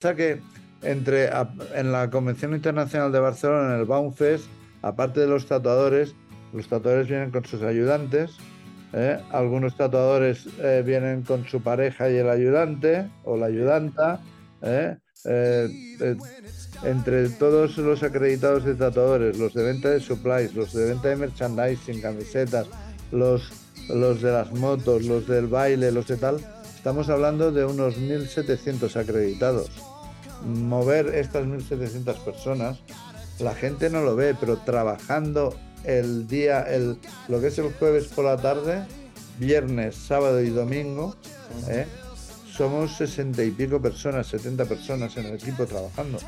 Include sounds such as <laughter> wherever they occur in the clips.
que entre, en la Convención Internacional de Barcelona, en el Baumfest, aparte de los tatuadores, los tatuadores vienen con sus ayudantes, ¿eh? algunos tatuadores eh, vienen con su pareja y el ayudante o la ayudanta. ¿eh? entre todos los acreditados de tatuadores, los de venta de supplies, los de venta de merchandising, camisetas, los, los de las motos, los del baile, los de tal, estamos hablando de unos 1.700 acreditados. Mover estas 1.700 personas, la gente no lo ve, pero trabajando el día, el, lo que es el jueves por la tarde, viernes, sábado y domingo, ¿eh? somos sesenta y pico personas, 70 personas en el equipo trabajando.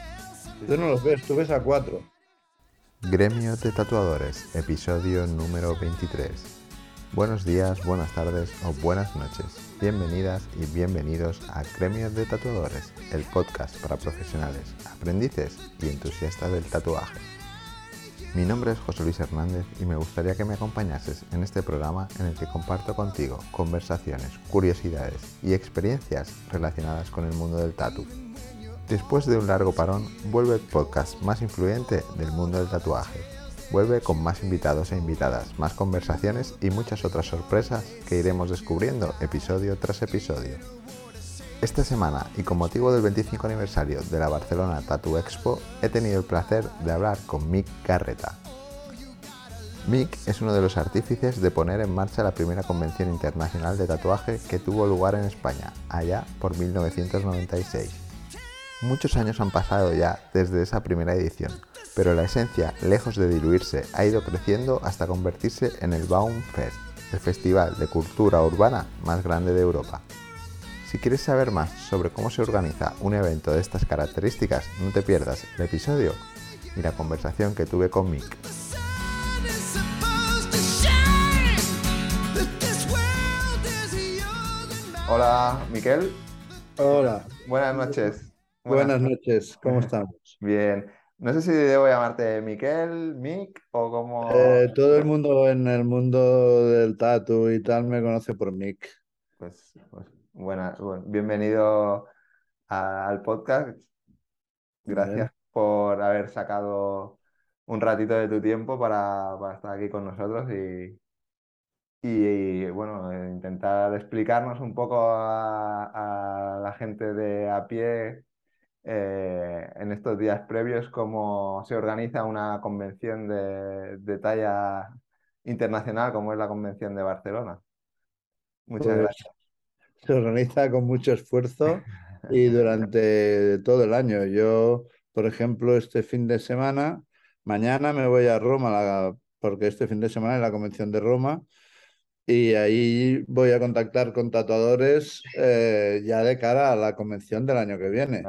Tú no los ves, tú ves a cuatro. Gremio de Tatuadores, episodio número 23. Buenos días, buenas tardes o buenas noches. Bienvenidas y bienvenidos a Gremio de Tatuadores, el podcast para profesionales, aprendices y entusiastas del tatuaje. Mi nombre es José Luis Hernández y me gustaría que me acompañases en este programa en el que comparto contigo conversaciones, curiosidades y experiencias relacionadas con el mundo del tatu. Después de un largo parón, vuelve el podcast más influyente del mundo del tatuaje. Vuelve con más invitados e invitadas, más conversaciones y muchas otras sorpresas que iremos descubriendo episodio tras episodio. Esta semana, y con motivo del 25 aniversario de la Barcelona Tattoo Expo, he tenido el placer de hablar con Mick Garreta. Mick es uno de los artífices de poner en marcha la primera convención internacional de tatuaje que tuvo lugar en España, allá por 1996. Muchos años han pasado ya desde esa primera edición, pero la esencia, lejos de diluirse, ha ido creciendo hasta convertirse en el Baum Fest, el festival de cultura urbana más grande de Europa. Si quieres saber más sobre cómo se organiza un evento de estas características, no te pierdas el episodio y la conversación que tuve con Mick. Hola, Miquel. Hola. Buenas noches. Buenas, noches, ¿cómo estamos? Bien. No sé si debo llamarte Miquel, Mick o como... Eh, todo el mundo en el mundo del tatu y tal me conoce por Mick. Pues, pues Buena, bienvenido al podcast. Gracias por haber sacado un ratito de tu tiempo para, estar aquí con nosotros y, y, bueno, intentar explicarnos un poco a, la gente de a pie eh, en estos días previos cómo se organiza una convención de, de talla internacional como es la Convención de Barcelona. Muchas pues gracias se organiza con mucho esfuerzo <laughs> y durante todo el año. Yo, por ejemplo, este fin de semana, mañana me voy a Roma, porque este fin de semana es la Convención de Roma, y ahí voy a contactar con tatuadores eh, ya de cara a la convención del año que viene.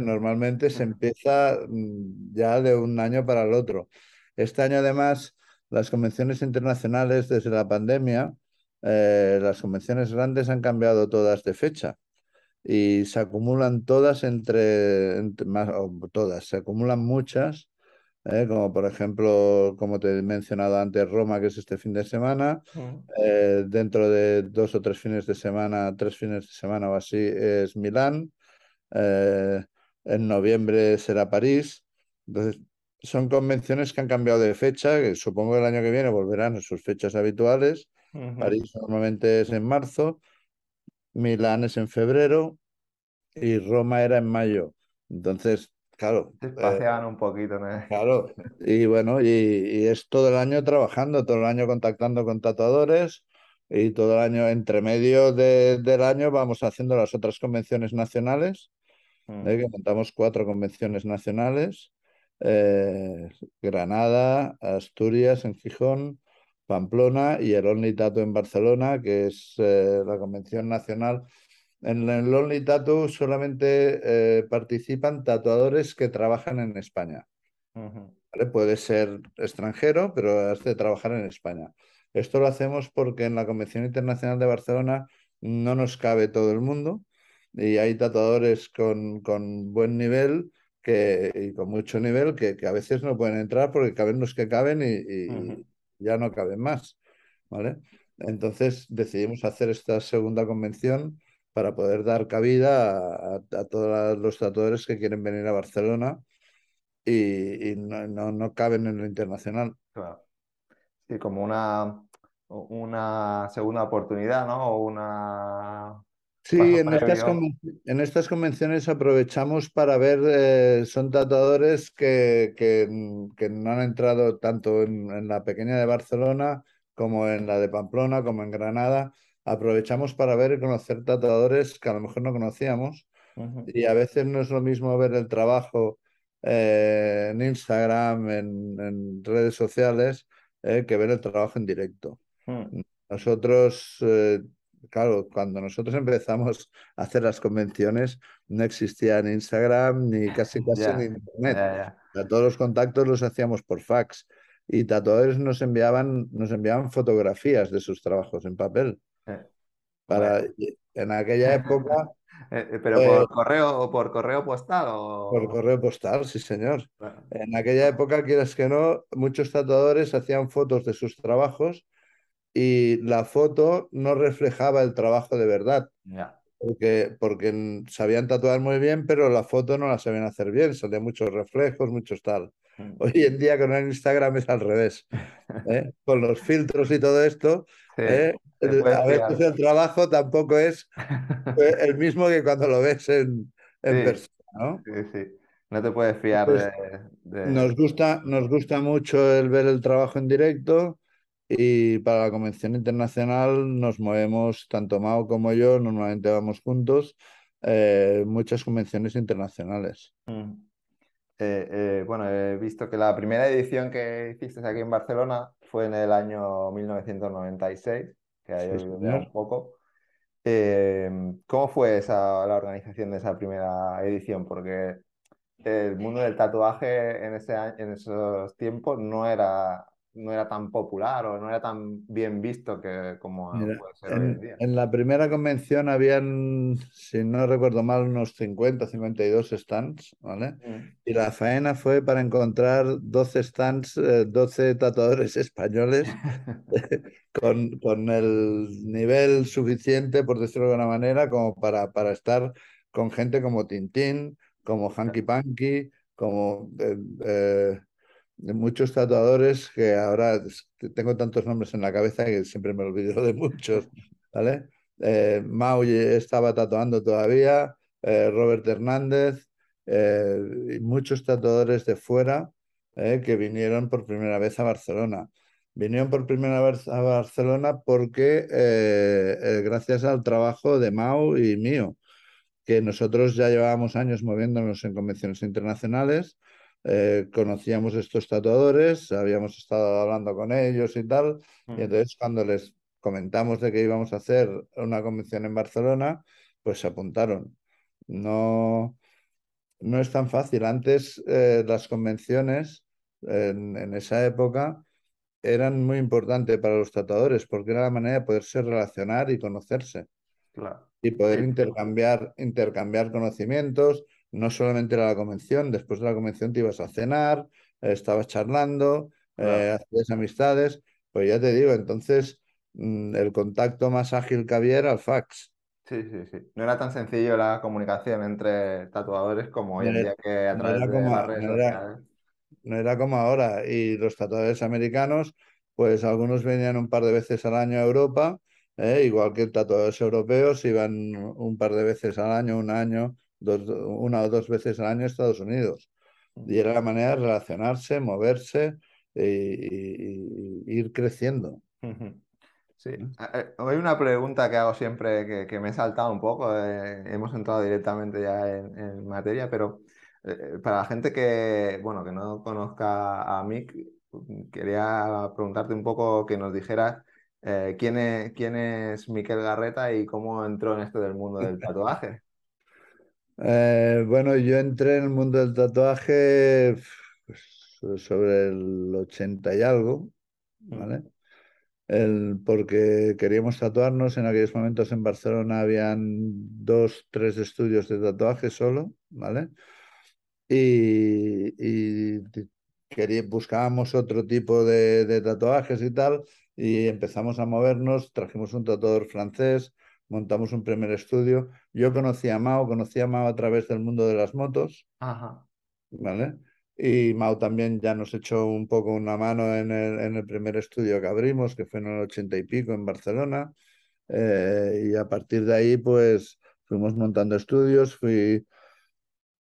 Normalmente se empieza mm, ya de un año para el otro. Este año, además, las convenciones internacionales desde la pandemia eh, las convenciones grandes han cambiado todas de fecha y se acumulan todas entre, más, todas, se acumulan muchas, eh, como por ejemplo, como te he mencionado antes, Roma, que es este fin de semana. Mm. Eh, dentro de dos o tres fines de semana, tres fines de semana o así, es Milán. en noviembre será París. Entonces, son convenciones que han cambiado de fecha, que supongo que el año que viene volverán a sus fechas habituales París normalmente es en marzo, Milán es en febrero y Roma era en mayo. Entonces, claro. Se pasean un poquito, ¿no? Claro, y bueno, y, es todo el año trabajando, todo el año contactando con tatuadores y todo el año, entre medio del año, vamos haciendo las otras convenciones nacionales, mm. ¿eh? que montamos cuatro convenciones nacionales. Eh, Granada, Asturias, en Gijón, Pamplona y el Only Tattoo en Barcelona, que es eh, la convención nacional. En el Only Tattoo solamente eh, participan tatuadores que trabajan en España. Puede ser extranjero, pero has de trabajar en España. Esto lo hacemos porque en la Convención Internacional de Barcelona no nos cabe todo el mundo y hay tatuadores con, con buen nivel que, y con mucho nivel que, que, a veces no pueden entrar porque caben los que caben y, ya no caben más. ¿vale? Entonces decidimos hacer esta segunda convención para poder dar cabida a, todos los tatuadores que quieren venir a Barcelona y, no, no, caben en lo internacional. Claro. Sí, como una, una segunda oportunidad, ¿no? O una Sí, en estas, en estas, convenciones aprovechamos para ver, eh, son tatuadores que, que, que, no han entrado tanto en, la pequeña de Barcelona como en la de Pamplona, como en Granada. Aprovechamos para ver y conocer tatuadores que a lo mejor no conocíamos. Y a veces no es lo mismo ver el trabajo eh, en Instagram, en, redes sociales, eh, que ver el trabajo en directo. Hmm. Nosotros claro, cuando nosotros empezamos a hacer las convenciones, no existía ni Instagram ni casi <laughs> casi ni Internet. todos los contactos los hacíamos por fax y tatuadores nos enviaban, nos enviaban fotografías de sus trabajos en papel. <laughs> Para, En aquella época... <laughs> Eh, ¿Pero por correo o por correo postal? O... Por correo postal, sí, señor. En aquella época, quieras que no, muchos tatuadores hacían fotos de sus trabajos y la foto no reflejaba el trabajo de verdad. Porque, porque sabían tatuar muy bien, pero la foto no la sabían hacer bien, salían muchos reflejos, muchos tal. Mm. Hoy en día con el Instagram es al revés. <laughs> ¿eh? Con los filtros y todo esto, ¿eh? a veces el trabajo tampoco es <laughs> eh, el mismo que cuando lo ves en, persona. ¿no? Sí, sí. No te puedes fiar de, Nos, gusta, nos gusta mucho el ver el trabajo en directo y para la convención internacional nos movemos, tanto Mao como yo, normalmente vamos juntos, eh, muchas convenciones internacionales. Mm. Eh, eh, bueno, he visto que la primera edición que hiciste aquí en Barcelona fue en el año 1996, que hay un poco. ¿Cómo fue esa, la organización de esa primera edición? Porque el mundo del tatuaje en, ese, en esos tiempos no era no era tan popular o no era tan bien visto que como puede ser en, hoy en día. En la primera convención habían, si no recuerdo mal, unos 50, 52 stands, ¿vale? Mm. Y la faena fue para encontrar 12 stands, 12 eh, tatuadores <laughs> españoles <laughs> <laughs> con, con, el nivel suficiente, por decirlo de alguna manera, como para, para estar con gente como Tintín, como Hanky Panky, como... Eh, eh, muchos tatuadores que ahora tengo tantos nombres en la cabeza que siempre me olvido de muchos, ¿vale? Eh, Mau estaba tatuando todavía, eh, Robert Hernández eh, y muchos tatuadores de fuera que vinieron por primera vez a Barcelona. Vinieron por primera vez a Barcelona porque gracias al trabajo de Mau y mío, que nosotros ya llevábamos años moviéndonos en convenciones internacionales, eh, conocíamos estos tatuadores, habíamos estado hablando con ellos y tal, y mm. entonces cuando les comentamos de que íbamos a hacer una convención en Barcelona, pues se apuntaron. No, no es tan fácil. Antes eh, las convenciones en, en, esa época eran muy importantes para los tatuadores porque era la manera de poderse relacionar y conocerse. Y poder intercambiar, intercambiar conocimientos, no solamente era la convención, después de la convención te ibas a cenar, estabas charlando, eh, hacías amistades, pues ya te digo, entonces mm, el contacto más ágil que había era el fax. Sí, sí, sí. No era tan sencillo la comunicación entre tatuadores como hoy en día que a través de las redes no era, no era como ahora. Y los tatuadores americanos, pues algunos venían un par de veces al año a Europa, ¿eh? igual que tatuadores europeos iban un par de veces al año, un año una o dos veces al año a Estados Unidos. Y era la manera de relacionarse, moverse e, ir creciendo. Sí. Hay una pregunta que hago siempre que, me he saltado un poco. Eh, hemos entrado directamente ya en, materia, pero eh, para la gente que, bueno, que no conozca a Mick, quería preguntarte un poco que nos dijeras eh, ¿quién, es, quién es Miquel Garreta y cómo entró en esto del mundo del tatuaje. <laughs> Eh, bueno, yo entré en el mundo del tatuaje pues, sobre el 80 y algo, ¿vale? El, porque queríamos tatuarnos. En aquellos momentos en Barcelona habían dos, tres estudios de tatuaje solo, ¿vale? Y, y buscábamos otro tipo de, de, tatuajes y tal, y empezamos a movernos. Trajimos un tatuador francés, montamos un primer estudio. Yo conocí a Mao, conocí a Mao a través del mundo de las motos, Ajá. ¿vale? Y Mao también ya nos echó un poco una mano en el, en el primer estudio que abrimos, que fue en el ochenta y pico en Barcelona. Eh, y a partir de ahí, pues fuimos montando estudios, fui,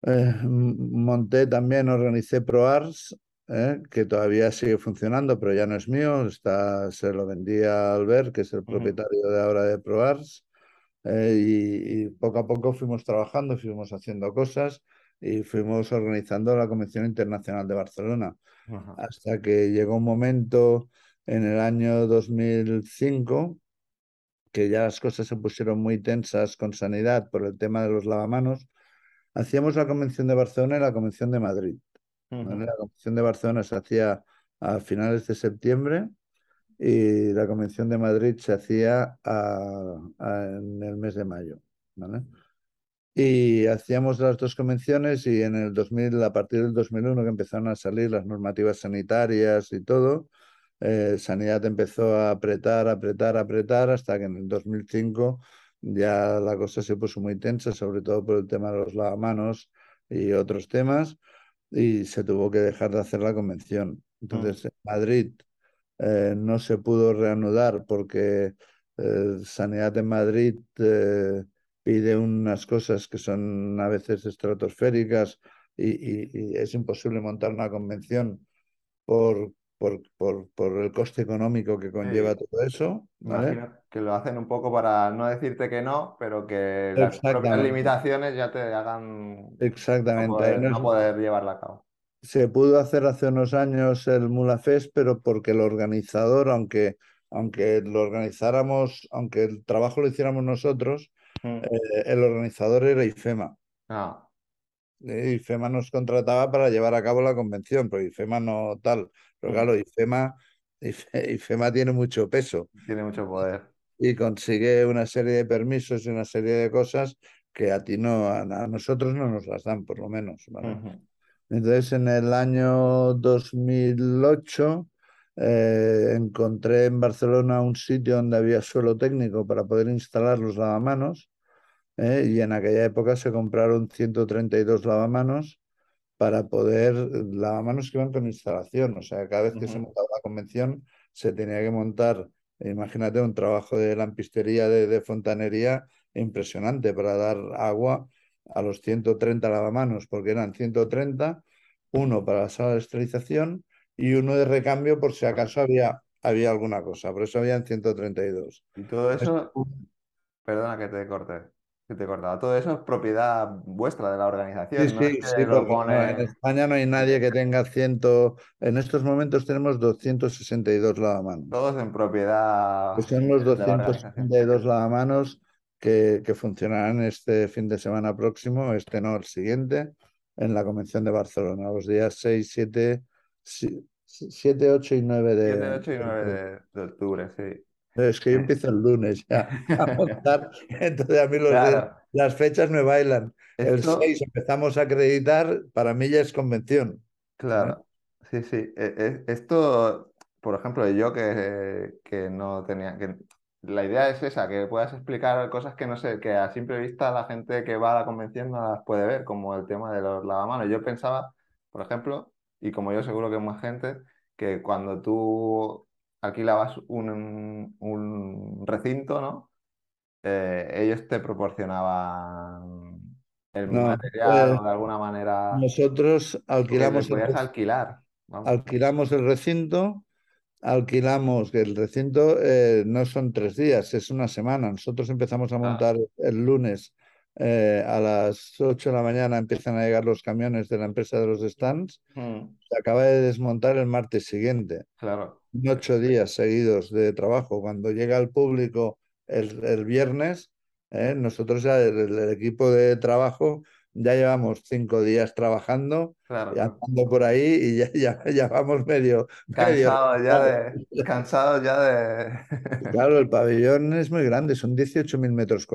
eh, monté también, organicé ProArs, eh, que todavía sigue funcionando, pero ya no es mío, está, se lo vendía a Albert, que es el propietario de ahora de Y, y poco a poco fuimos trabajando, fuimos haciendo cosas y fuimos organizando la Convención Internacional de Barcelona. Ajá. Hasta que llegó un momento en el año 2005 que ya las cosas se pusieron muy tensas con sanidad por el tema de los lavamanos. Hacíamos la Convención de Barcelona y la Convención de Madrid. La Convención de Barcelona se hacía a finales de septiembre y la Convención de Madrid se hacía a- a- en el mes de mayo. ¿vale? Y hacíamos las dos convenciones y en el 2000, a partir del 2001 que empezaron a salir las normativas sanitarias y todo, eh, Sanidad empezó a apretar, apretar, apretar, hasta que en el 2005 ya la cosa se puso muy tensa, sobre todo por el tema de los lavamanos y otros temas, y se tuvo que dejar de hacer la convención. Entonces, en Madrid eh, no se pudo reanudar porque eh, Sanidad en Madrid eh, pide unas cosas que son a veces estratosféricas y, y- y es imposible montar una convención por, por, por, por el coste económico que conlleva Sí. todo eso, ¿vale? Que lo hacen un poco para no decirte que no, pero que las propias limitaciones ya te hagan no exactamente. Ahí poder, no no poder llevarla a cabo. Se pudo hacer hace unos años el Mulafest, pero porque el organizador, aunque, aunque lo organizáramos, aunque el trabajo lo hiciéramos nosotros, Mm. eh, el organizador era IFEMA. Ah, IFEMA nos contrataba para llevar a cabo la convención, pero IFEMA no tal. Pero Mm. claro, IFEMA, IFE- IFEMA tiene mucho peso tiene mucho poder. y consigue una serie de permisos y una serie de cosas que a ti no, a, nosotros no nos las dan, por lo menos. Entonces, en el año 2008 eh, encontré en Barcelona un sitio donde había suelo técnico para poder instalar los lavamanos ¿eh? y en aquella época se compraron 132 lavamanos para poder, lavamanos que iban con instalación, o sea, cada vez que se montaba la convención se tenía que montar, imagínate, un trabajo de lampistería, de, de fontanería impresionante para dar agua a los 130 lavamanos, porque eran 130, uno para la sala de esterilización y uno de recambio por si acaso había, había alguna cosa, por eso habían 132. Y todo Es- eso, perdona que te corte, que te he cortado. Todo eso es propiedad vuestra de la Sí, organización, es sí, que sí, lo no, en pone. España no hay nadie que tenga 100, en estos momentos tenemos 262 lavamanos. Todos en propiedad que son los de la organización. 262 lavamanos que, que funcionarán este fin de semana próximo, este no, el siguiente, en la Convención de Barcelona, los días 6, 7, 7, 8 y 9 de... 7, 8 y 9 de- de, octubre, sí. Es que yo empiezo el lunes ya a <laughs> montar, entonces a mí los días- las fechas me bailan. El esto, 6 empezamos a acreditar, para mí ya es convención. claro, sí, sí. E- e- Esto, por ejemplo, yo que, que no tenía, que la idea es esa, que puedas explicar cosas que no sé, que a simple vista la gente que va a la convención no las puede ver, como el tema de los lavamanos. Yo pensaba, por ejemplo, y como yo seguro que más gente, que cuando tú alquilabas un, un recinto, ¿no? Eh, ellos te proporcionaban el No, material eh, o de alguna manera nosotros alquilamos el, alquilar. Vamos. alquilamos el recinto, alquilamos el recinto eh, no son tres días, es una semana. Nosotros empezamos a Ah, montar el lunes eh, a las 8 de la mañana, empiezan a llegar los camiones de la empresa de los stands, mm, se acaba de desmontar el martes siguiente. claro. Ocho días seguidos de trabajo. Cuando llega el público el, el viernes, ¿eh? nosotros ya, el, el equipo de trabajo, ya llevamos cinco días trabajando y Claro. andando por ahí y ya, ya, ya vamos medio, medio Cansado ya de. Cansado ya de. Claro, el pabellón es muy grande, son 18.000 metros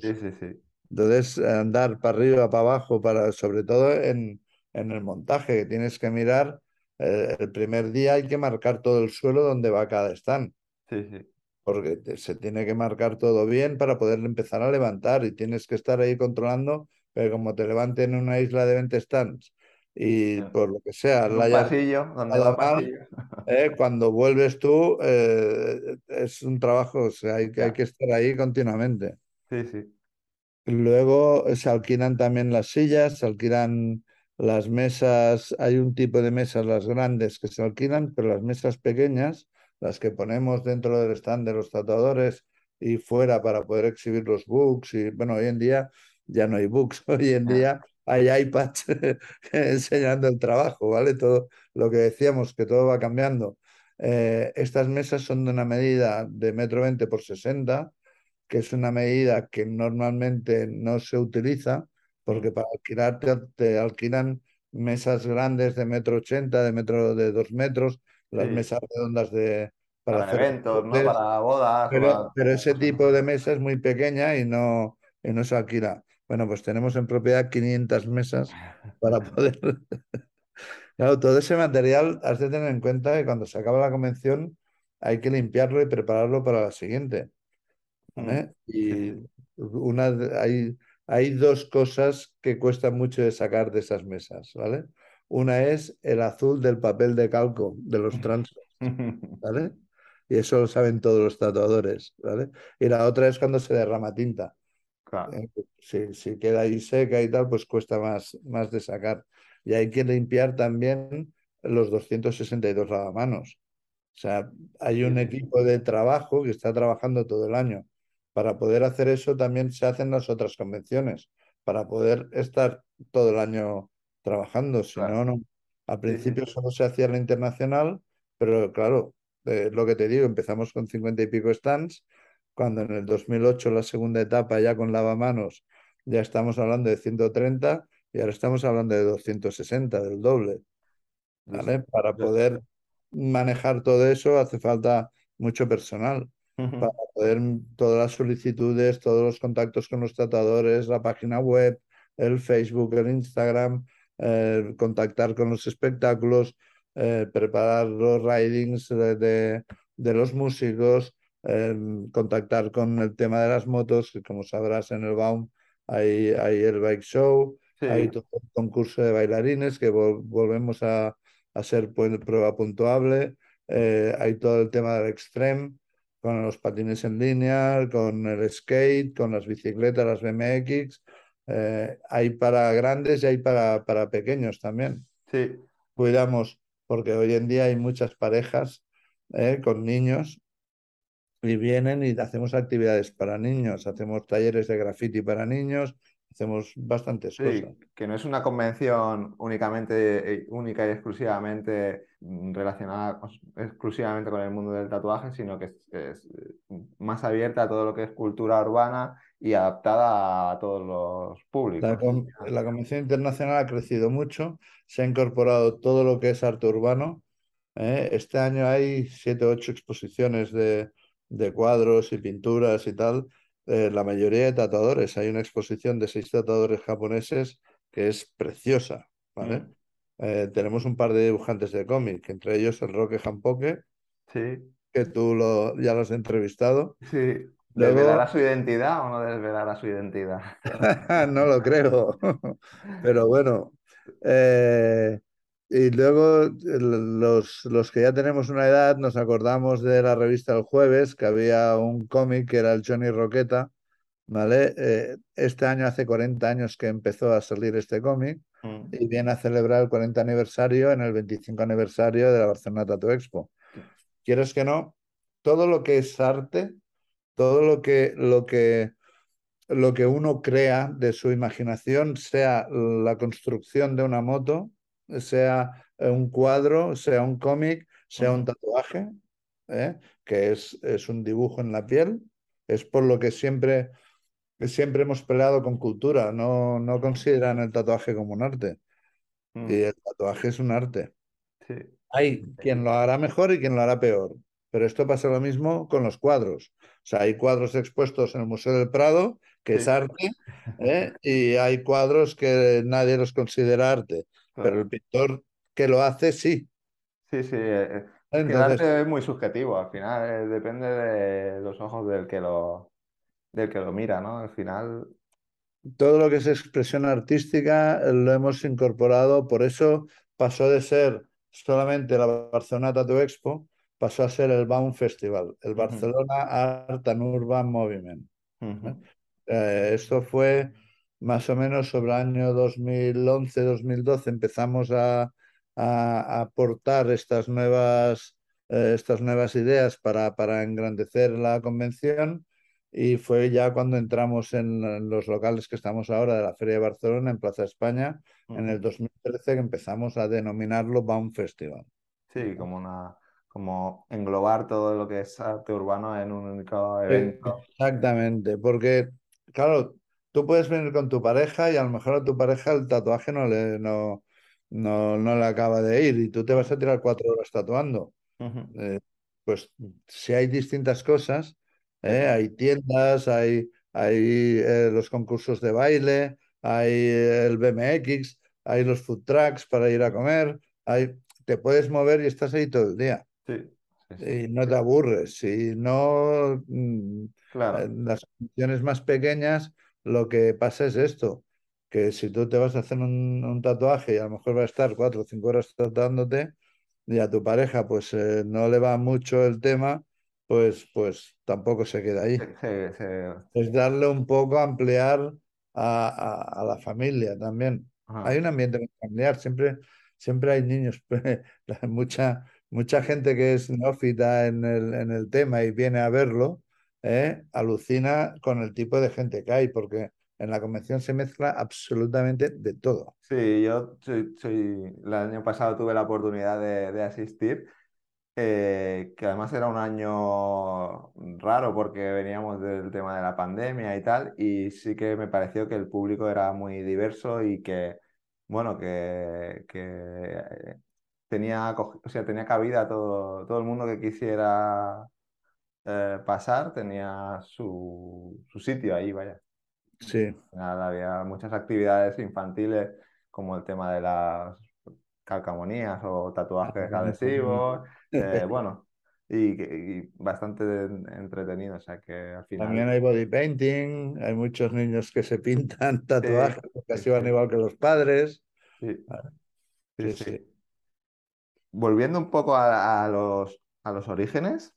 Sí, cuadrados. sí, sí. Entonces, andar para arriba, para abajo, para, sobre todo en, en el montaje, que tienes que mirar, eh, el primer día hay que marcar todo el suelo donde va cada stand. Sí, sí. porque se tiene que marcar todo bien para poder empezar a levantar y tienes que estar ahí controlando, pero como te levanten en una isla de 20 stands y por lo que sea, En la un pasillo, donde va mal, eh, <laughs> cuando vuelves tú, eh, es un trabajo, o sea, hay, que- hay que estar ahí continuamente. Sí, sí. Luego se alquilan también las sillas, se alquilan las mesas, hay un tipo de mesas, las grandes que se alquilan, pero las mesas pequeñas, las que ponemos dentro del stand de los tatuadores y fuera para poder exhibir los books, y bueno, hoy en día ya no hay books, <laughs> hoy en día hay iPads <laughs> enseñando el trabajo, ¿vale? Todo lo que decíamos, que todo va cambiando. Eh, estas mesas son de una medida de metro veinte por 60 que es una medida que normalmente no se utiliza, porque Mm. para alquilar te, te alquilan mesas grandes de metro ochenta, de metro de dos metros, las Sí. mesas redondas de, para Para hacer eventos, ¿no? Para bodas pero, para pero ese tipo de mesa es muy pequeña y no, y no se alquila. Bueno, pues tenemos en propiedad 500 mesas <laughs> para poder... <laughs> Claro, todo ese material has de tener en cuenta que cuando se acaba la convención hay que limpiarlo y prepararlo para la siguiente. Mm. ¿eh? Y una, hay, hay dos cosas que cuestan mucho de sacar de esas mesas, ¿vale? Una es el azul del papel de calco de los <laughs> transfers, ¿vale? Y eso lo saben todos los tatuadores, ¿vale? Y la otra es cuando se derrama tinta. Claro. ¿eh? Si, si queda ahí seca y tal, pues cuesta más, más de sacar. Y hay que limpiar también los 262 lavamanos. O sea, hay un equipo de trabajo que está trabajando todo el año. Para poder hacer eso también se hacen las otras convenciones, para poder estar todo el año trabajando. Si Claro. no, no. Al principio solo se hacía la internacional, pero claro, eh, lo que te digo, empezamos con 50 y pico stands, cuando en el 2008 la segunda etapa ya con lavamanos ya estamos hablando de 130 y ahora estamos hablando de 260, del doble. ¿vale? sí. Para poder manejar todo eso hace falta mucho personal. Para poder todas las solicitudes, todos los contactos con los tratadores, la página web, el Facebook, el Instagram, eh, contactar con los espectáculos, eh, preparar los ridings de, de- de los músicos, eh, contactar con el tema de las motos, que como sabrás en el Baum hay, hay el bike show, hay todo el concurso de bailarines que vol- volvemos a, a ser pu- prueba puntuable. Eh, hay todo el tema del extreme, con los patines en línea, con el skate, con las bicicletas, las BMX. Eh, hay para grandes y hay para, para pequeños también. sí. Cuidamos, porque hoy en día hay muchas parejas eh, con niños y vienen y hacemos actividades para niños, hacemos talleres de graffiti para niños, hacemos bastantes cosas. Que no es una convención únicamente, eh, única y exclusivamente mm, relacionada exclusivamente con el mundo del tatuaje, sino que es, es, eh, más abierta a todo lo que es cultura urbana y adaptada a todos los La, públicos. con- la Convención Internacional ha crecido mucho, se ha incorporado todo lo que es arte urbano. ¿eh? Este año hay siete o ocho exposiciones de, de cuadros y pinturas y tal. eh, la mayoría de tatuadores. Hay una exposición de seis tatuadores japoneses que es preciosa. ¿vale? Mm, Eh, tenemos un par de dibujantes de cómic, entre ellos el Roque Jampoque, Sí, que tú lo, ya lo has entrevistado. sí. Luego- ¿Desvelará su identidad o no desvelará su identidad? <laughs> No lo creo, <laughs> pero bueno. eh, y luego los, los que ya tenemos una edad nos acordamos de la revista El Jueves, que había un cómic que era el Johnny Roqueta, ¿vale? Eh, este año hace 40 años que empezó a salir este cómic Mm, y viene a celebrar el 40 aniversario en el 25 aniversario de la Barcelona Tattoo Expo. ¿Quieres que no? Todo lo que es arte, todo lo que, lo que lo que uno crea de su imaginación, sea la construcción de una moto, sea un cuadro, sea un cómic, sea un tatuaje, ¿eh? que es, es un dibujo en la piel, es por lo que siempre, siempre hemos peleado con cultura, no, no consideran el tatuaje como un arte, mm, y el tatuaje es un arte. sí. Hay quien lo hará mejor y quien lo hará peor. Pero esto pasa lo mismo con los cuadros. O sea, hay cuadros expuestos en el Museo del Prado, que es arte, ¿eh? y hay cuadros que nadie los considera arte. Pero el pintor que lo hace, sí. Sí, sí. eh, el Entonces, arte es muy subjetivo, al final eh, depende de los ojos del que lo, del que lo mira, ¿no? Al final, todo lo que es expresión artística eh, lo hemos incorporado, por eso pasó de ser solamente la Barcelona Tattoo Expo, pasó a ser el Baum Festival, el Barcelona Art and Urban Movement. ¿eh? ujú, Eh, esto fue más o menos sobre el año 2011-2012. Empezamos a, aportar estas nuevas, eh, estas nuevas ideas para, para engrandecer la convención y fue ya cuando entramos en, en los locales que estamos ahora de la Feria de Barcelona, en Plaza España, en ujú. el 2013 que empezamos a denominarlo Baum Festival. Sí, como una, como englobar todo lo que es arte urbano en un único evento. Exactamente, porque claro, tú puedes venir con tu pareja y a lo mejor a tu pareja el tatuaje no le, no, no, no le acaba de ir y tú te vas a tirar cuatro horas tatuando. Eh, pues si hay distintas cosas, ¿eh? Hay tiendas, hay, hay eh, los concursos de baile, hay el BMX, hay los food trucks para ir a comer, hay, te puedes mover y estás ahí todo el día sí, sí, sí. y no te aburres. Si no, mm, Claro, las funciones más pequeñas, lo que pasa es esto, que si tú te vas a hacer un, un tatuaje y a lo mejor va a estar cuatro o cinco horas tatuándote y a tu pareja pues eh, no le va mucho el tema, pues, pues tampoco se queda ahí. Es darle un poco, ampliar a, a- a la familia también. Hay un ambiente familiar, siempre, siempre hay niños, <laughs> mucha, mucha gente que es neófita en el, en el tema y viene a verlo, ¿eh? alucina con el tipo de gente que hay, porque en la convención se mezcla absolutamente de todo. Sí, yo soy, soy- el año pasado tuve la oportunidad de, de asistir, eh, que además era un año raro porque veníamos del tema de la pandemia y tal, y sí que me pareció que el público era muy diverso y que, bueno, que, que eh, tenía, o sea, tenía cabida todo, todo el mundo que quisiera eh, pasar, tenía su, su sitio ahí, vaya. Sí, había muchas actividades infantiles, como el tema de las calcamonías o tatuajes adhesivos, eh, bueno, y, bastante entretenido, o sea que al final, También hay body painting, hay muchos niños que se pintan <laughs> sí, tatuajes, porque sí, así van igual que los padres. sí, sí, Sí. Volviendo un poco a, a los, a los orígenes.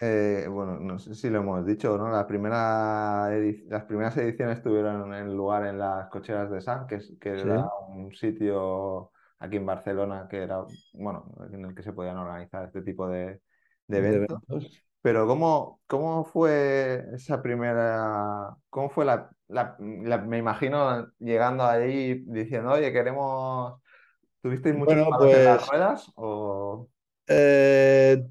Eh, bueno, no sé si lo hemos dicho, ¿no? La primera edi- las primeras ediciones tuvieron en lugar en las Cocheras de San, que, es- que era un sitio aquí en Barcelona que era, bueno, en el que se podían organizar este tipo de, de de eventos. Pero ¿cómo, cómo fue esa primera, cómo fue la, la- la- me imagino llegando ahí diciendo, oye, queremos, ¿tuvisteis muchos Bueno, en las pues ruedas? O... eh,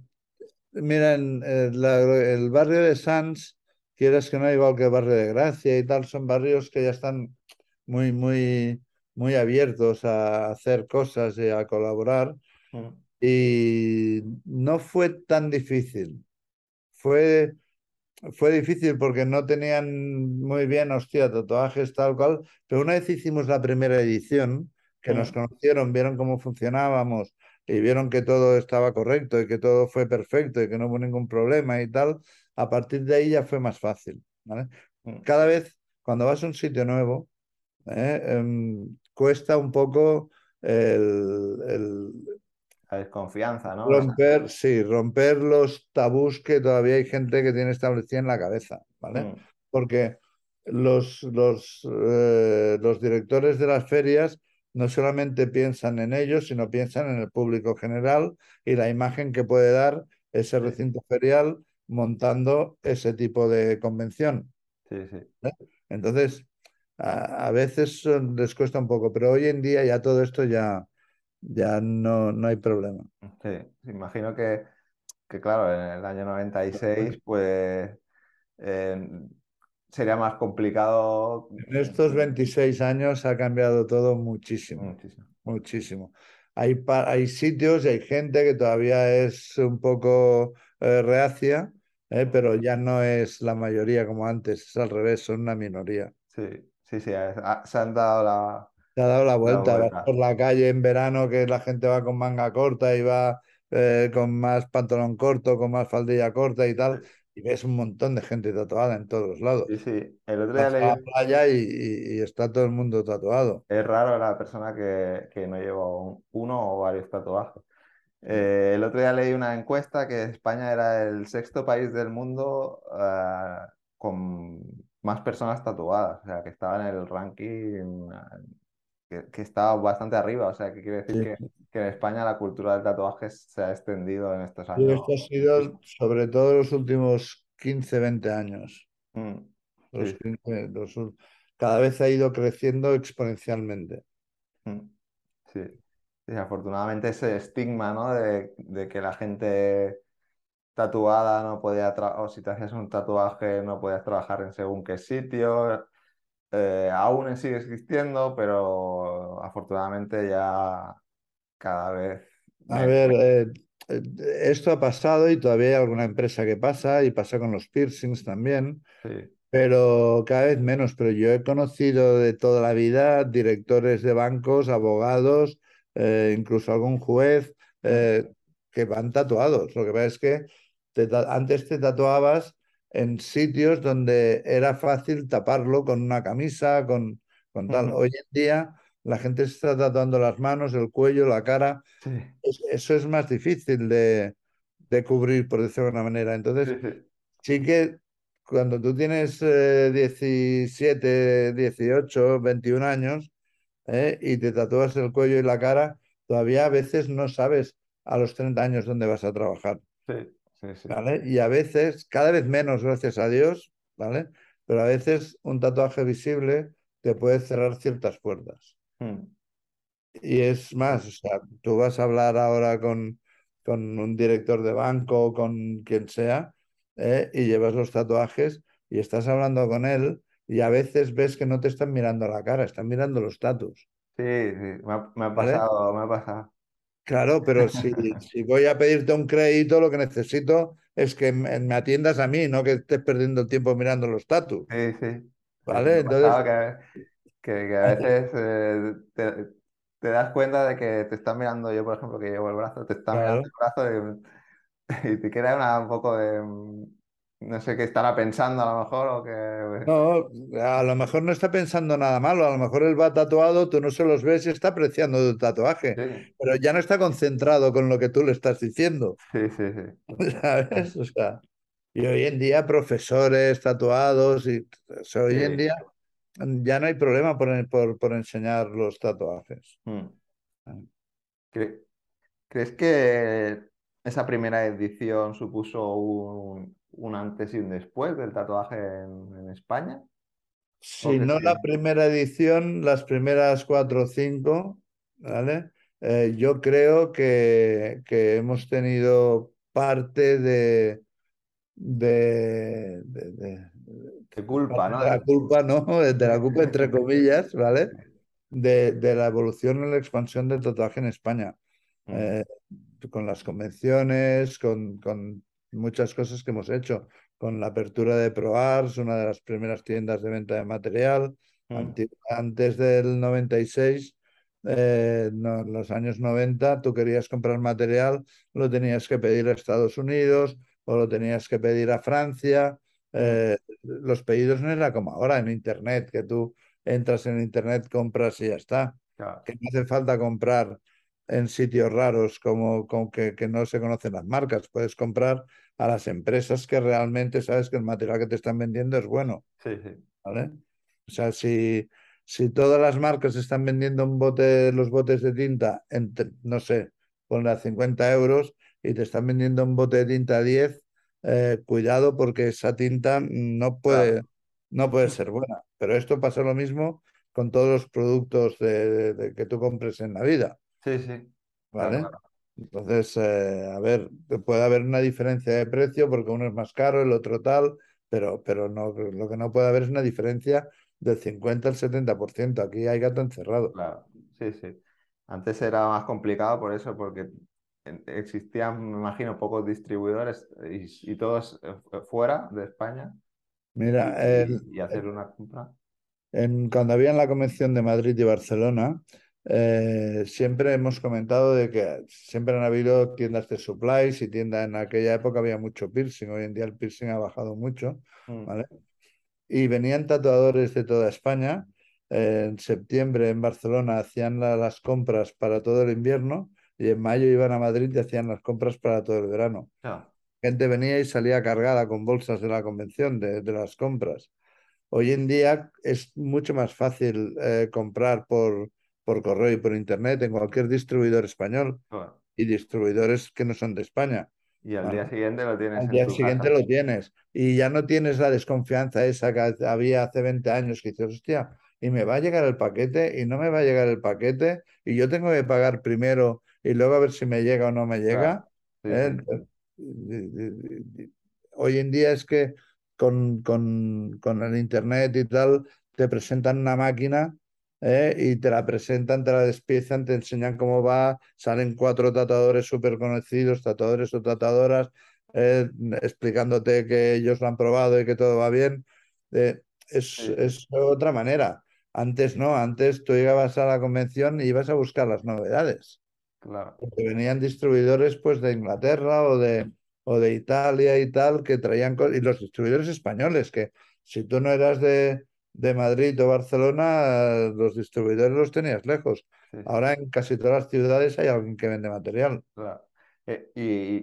mira, en la- el barrio de Sants, quieras que no, igual que el barrio de Gracia y tal, son barrios que ya están muy, muy, muy abiertos a hacer cosas y a colaborar. Y no fue tan difícil. Fue Fue difícil porque no tenían muy bien, hostia, tatuajes tal cual, pero una vez hicimos la primera edición, que nos conocieron, vieron cómo funcionábamos y vieron que todo estaba correcto y que todo fue perfecto y que no hubo ningún problema y tal, a partir de ahí ya fue más fácil, ¿vale? mm. Cada vez, cuando vas a un sitio nuevo, ¿eh? Em, cuesta un poco el, el, La desconfianza, ¿no? Romper, sí, romper los tabús que todavía hay gente que tiene establecido en la cabeza, ¿vale? mm, Porque los, los, eh, los directores de las ferias no solamente piensan en ellos, sino piensan en el público general y la imagen que puede dar ese recinto ferial montando ese tipo de convención. sí, sí. ¿eh? Entonces, a, a veces les cuesta un poco, pero hoy en día ya todo esto ya, ya no, no hay problema. Sí, imagino que, que, claro, en el año 96, pues eh, sería más complicado. En estos 26 años ha cambiado todo muchísimo, Muchísimo. muchísimo. Hay, hay sitios y hay gente que todavía es un poco eh, reacia, eh, pero ya no es la mayoría como antes, es al revés, son una minoría. Sí, sí, sí, ha- se han dado la, Se ha dado la la vuelta, vas vuelta. por la calle en verano que la gente va con manga corta y va eh, con más pantalón corto, con más faldilla corta y tal, y ves un montón de gente tatuada en todos lados. Sí, sí. El otro día leí, la playa y, y- y está todo el mundo tatuado. es raro la persona que, que no lleva un- uno o varios tatuajes. Eh, el otro día leí una encuesta que España era el sexto país del mundo ah, con más personas tatuadas, o sea, que estaba en el ranking, ah, que, que estaba bastante arriba, o sea, que quiere decir Sí. que, que en España la cultura del tatuaje se ha extendido en estos Y años. esto ha sido sobre todo los últimos 15, 20 años. Mm, Los sí, 15, los ul- cada vez ha ido creciendo exponencialmente. mm, sí. Afortunadamente ese estigma, ¿no? De, de que la gente tatuada no podía, o si te hacías un tatuaje no podías trabajar en según qué sitio, eh, aún sigue existiendo, pero afortunadamente ya cada vez A ver, eh, eh, esto ha pasado y todavía hay alguna empresa que pasa y pasa con los piercings también, Sí, pero cada vez menos. Pero yo he conocido de toda la vida directores de bancos, abogados, eh, incluso algún juez eh, que van tatuados. Lo que pasa es que te antes te tatuabas en sitios donde era fácil taparlo con una camisa, con, con tal. Hoy en día la gente se está tatuando las manos, el cuello, la cara. sí, Es- Eso es más difícil de, de cubrir, por decirlo de alguna manera. Entonces, sí que cuando tú tienes eh, 17, 18, 21 años ¿eh? y te tatúas el cuello y la cara, todavía a veces no sabes a los 30 años dónde vas a trabajar, Sí, sí, sí. ¿vale? Y a veces, cada vez menos, gracias a Dios, ¿vale? Pero a veces un tatuaje visible te puede cerrar ciertas puertas. Mm, Y es más, o sea, tú vas a hablar ahora con, con un director de banco, con quien sea, ¿eh? y llevas los tatuajes y estás hablando con él y a veces ves que no te están mirando la cara, están mirando los tatus, Sí, sí, me ha, me ha ¿vale? pasado, me ha pasado. Claro, pero si, <laughs> si voy a pedirte un crédito, lo que necesito es que me, me atiendas a mí, no que estés perdiendo el tiempo mirando los tatus, Sí, sí. ¿vale? Entonces, que, que, que a veces eh, te, te das cuenta de que te están mirando, yo por ejemplo que llevo el brazo, te están mirando el brazo y, <laughs> y te queda una, un poco de, mm, no sé qué estará pensando a lo mejor o que... No, a lo mejor no está pensando nada malo, a lo mejor él va tatuado, tú no se los ves y está apreciando tu tatuaje, Sí, pero ya no está concentrado con lo que tú le estás diciendo, sí, sí, sí. <laughs> ¿sabes? O sea, y hoy en día profesores tatuados, y o sea, hoy en día ya no hay problema por, por, por enseñar los tatuajes. Mm. ¿Cre- ¿Crees que esa primera edición supuso un, un antes y un después del tatuaje en, en España? ¿O Si no la primera edición, las primeras cuatro o cinco, ¿vale? Eh, yo creo que, que hemos tenido parte de, de, de- de- de culpa, ¿no? de la culpa, ¿no? <laughs> De la culpa, entre comillas, ¿vale? De, de la evolución y la expansión del tatuaje en España. Mm, Eh, con las convenciones, con, con muchas cosas que hemos hecho, con la apertura de ProArts, una de las primeras tiendas de venta de material. mm, Antes del 96, eh, no, en los años 90, tú querías comprar material, lo tenías que pedir a Estados Unidos o lo tenías que pedir a Francia. Eh, los pedidos no era como ahora en Internet, que tú entras en Internet, compras y ya está. claro. Que no hace falta comprar en sitios raros como, como que, que no se conocen las marcas. Puedes comprar a las empresas que realmente sabes que el material que te están vendiendo es bueno. Sí, sí. ¿vale? O sea, si, si todas las marcas están vendiendo un bote, los botes de tinta, entre, no sé, ponle a 50 euros y te están vendiendo un bote de tinta a 10, eh, cuidado porque esa tinta no puede, Claro. no puede ser buena. Pero esto pasa lo mismo con todos los productos de, de- de que tú compres en la vida, Sí, sí. ¿vale? Claro, Entonces, eh, a ver, puede haber una diferencia de precio porque uno es más caro, el otro tal, pero, pero no, lo que no puede haber es una diferencia del 50 al 70%. Aquí hay gato encerrado. claro. Sí, sí. Antes era más complicado por eso, porque existían, me imagino, pocos distribuidores y, y todos eh, fu- fuera de España Mira, y, el- y hacer una compra. en- cuando había en la Convención de Madrid y Barcelona, eh, siempre hemos comentado de que siempre han habido tiendas de supplies y tiendas, en aquella época había mucho piercing, hoy en día el piercing ha bajado mucho, Mm, ¿vale? Y venían tatuadores de toda España. eh, en septiembre en Barcelona hacían la- las compras para todo el invierno y en mayo iban a Madrid y hacían las compras para todo el verano. Gente venía y salía cargada con bolsas de la convención, de, de las compras. Hoy en día es mucho más fácil eh, comprar por, por correo y por internet en cualquier distribuidor español y distribuidores que no son de España. Y al Vale. día siguiente lo tienes Al en día tu siguiente casa. lo tienes y ya no tienes la desconfianza esa que había hace 20 años que dices, hostia, y me va a llegar el paquete y no me va a llegar el paquete y yo tengo que pagar primero y luego a ver si me llega o no me llega. Claro, sí, ¿eh? Hoy en día es que con, con- con el internet y tal te presentan una máquina ¿eh? y te la presentan, te la despiezan, te enseñan cómo va, salen cuatro tatuadores súper conocidos, tatuadores o tatuadoras, eh, explicándote que ellos lo han probado y que todo va bien. Eh, es, sí, es otra manera. Antes no, antes tú llegabas a la convención y ibas a buscar las novedades. Claro. Porque venían distribuidores pues de Inglaterra o de, o de Italia y tal, que traían cosas, y los distribuidores españoles, que si tú no eras de, de Madrid o Barcelona, los distribuidores los tenías lejos. Sí, Ahora en casi todas las ciudades hay alguien que vende material. claro. Eh, y,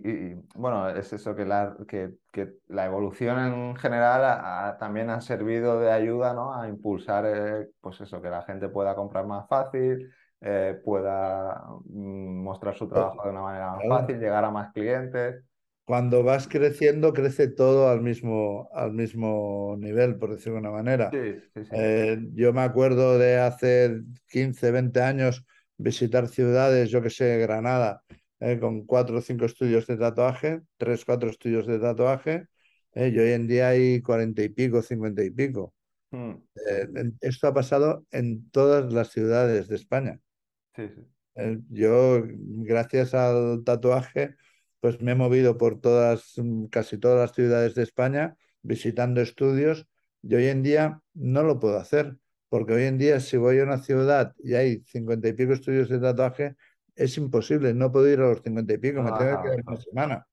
y- y, bueno, es eso que la, que, que la evolución en general ha- también ha servido de ayuda, ¿no? A impulsar, eh, pues eso, que la gente pueda comprar más fácil, eh, pueda mm, mostrar su trabajo de una manera más fácil, llegar a más clientes. Cuando vas creciendo, crece todo al mismo, al mismo nivel, por decirlo de una manera. Sí, sí, sí. Eh, yo me acuerdo de hace 15, 20 años visitar ciudades, yo que sé, Granada, eh, con cuatro o cinco estudios de tatuaje, tres, cuatro estudios de tatuaje, eh, y hoy en día hay cuarenta y pico, cincuenta y pico. Mm, Eh, esto ha pasado en todas las ciudades de España. Sí, sí. Eh, yo, gracias al tatuaje, pues me he movido por todas, mm, casi todas las ciudades de España, visitando estudios, y hoy en día no lo puedo hacer, porque hoy en día si voy a una ciudad y hay cincuenta y pico estudios de tatuaje, es imposible, no puedo ir a los cincuenta y pico, me Ah, tengo que ah, quedar ah, una semana.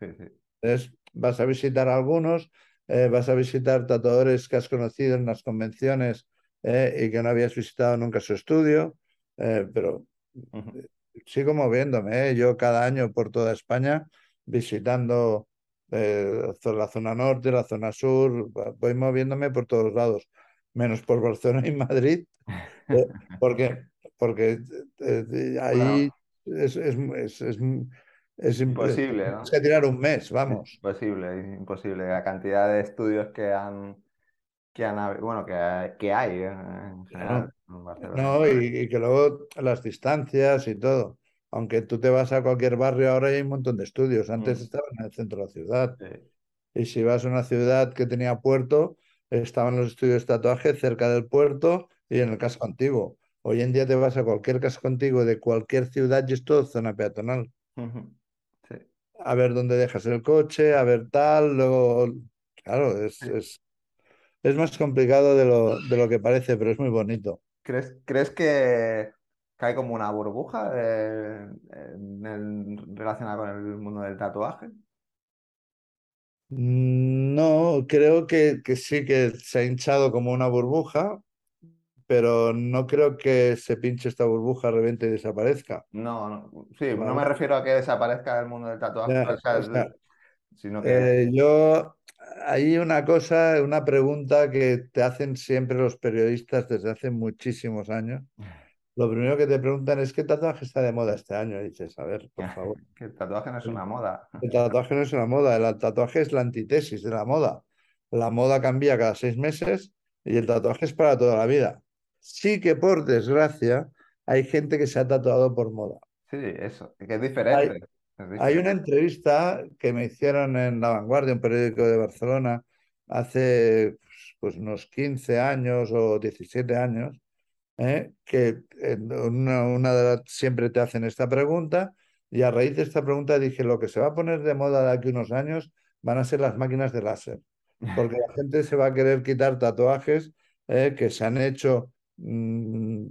sí, sí. Entonces, vas a visitar algunos, eh, vas a visitar tatuadores que has conocido en las convenciones eh, y que no habías visitado nunca su estudio, eh, pero Ujú. sigo moviéndome, ¿eh? Yo cada año por toda España visitando eh, la zona norte, la zona sur, voy moviéndome por todos lados, menos por Barcelona y Madrid, eh, <laughs> porque, porque eh, eh, ahí Bueno, es, es, es, es, es imp- imposible, ¿no? que tirar un mes, vamos. Imposible, imposible. La cantidad de estudios que han, que han, bueno, que, hay- que hay eh, en general en. No, y, y que luego las distancias y todo. Aunque tú te vas a cualquier barrio ahora hay un montón de estudios. Antes Mm, estaban en el centro de la ciudad. sí, Y si vas a una ciudad que tenía puerto, estaban los estudios de tatuaje cerca del puerto y en el casco antiguo. Hoy en día te vas a cualquier casco antiguo de cualquier ciudad y es todo zona peatonal. sí, A ver dónde dejas el coche, a ver tal, luego... Claro, es, es más complicado de lo, de lo que parece, pero es muy bonito. ¿Crees, crees que, hay como una burbuja de- en el- relacionada con el mundo del tatuaje? Mm, No, creo que, que sí que se ha hinchado como una burbuja, pero no creo que se pinche esta burbuja, reviente y desaparezca. No, no, sí, no me refiero a que desaparezca el mundo del tatuaje, Ya, o sea, o sea, sino que... eh, yo, hay una cosa, una pregunta que te hacen siempre los periodistas desde hace muchísimos años. Lo primero que te preguntan es ¿qué tatuaje está de moda este año? Y dices, a ver, por <laughs> favor. que el tatuaje no es una moda. El tatuaje no es una moda, el tatuaje es la antítesis de la moda. La moda cambia cada seis meses y el tatuaje es para toda la vida. Sí que por desgracia hay gente que se ha tatuado por moda. Sí, eso, que es diferente. Hay una entrevista que me hicieron en La Vanguardia, un periódico de Barcelona, hace pues, unos 15 años o 17 años, ¿eh? que en una, una de las, siempre te hacen esta pregunta y a raíz de esta pregunta dije, lo que se va a poner de moda de aquí unos años van a ser las máquinas de láser, porque la gente se va a querer quitar tatuajes ¿eh? que se han hecho, mm,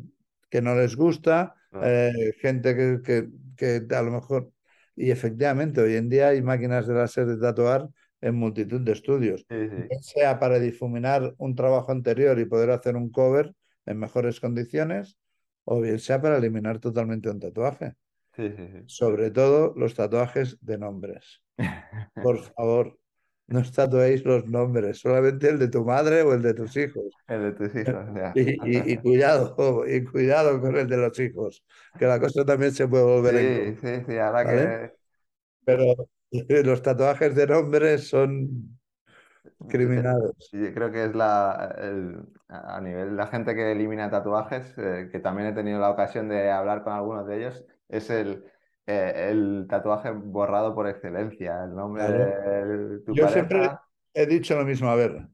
que no les gusta, eh, gente que, que, que a lo mejor... Y efectivamente, hoy en día hay máquinas de láser de tatuar en multitud de estudios, Sí, sea para difuminar un trabajo anterior y poder hacer un cover en mejores condiciones, o bien sea para eliminar totalmente un tatuaje. sí. Sobre todo los tatuajes de nombres. <laughs> Por favor, no os tatuéis los nombres, solamente el de tu madre o el de tus hijos. El de tus hijos, ya. <laughs> Y, y- y cuidado, y cuidado con el de los hijos, que la cosa también se puede volver en Sí, sí, sí, ahora ¿vale? que Pero <laughs> los tatuajes de nombres son criminales. Sí, creo que es la, el- a nivel la gente que elimina tatuajes, eh, que también he tenido la ocasión de hablar con algunos de ellos, es el, eh, el tatuaje borrado por excelencia, el nombre de tu Yo siempre he dicho lo mismo, a ver,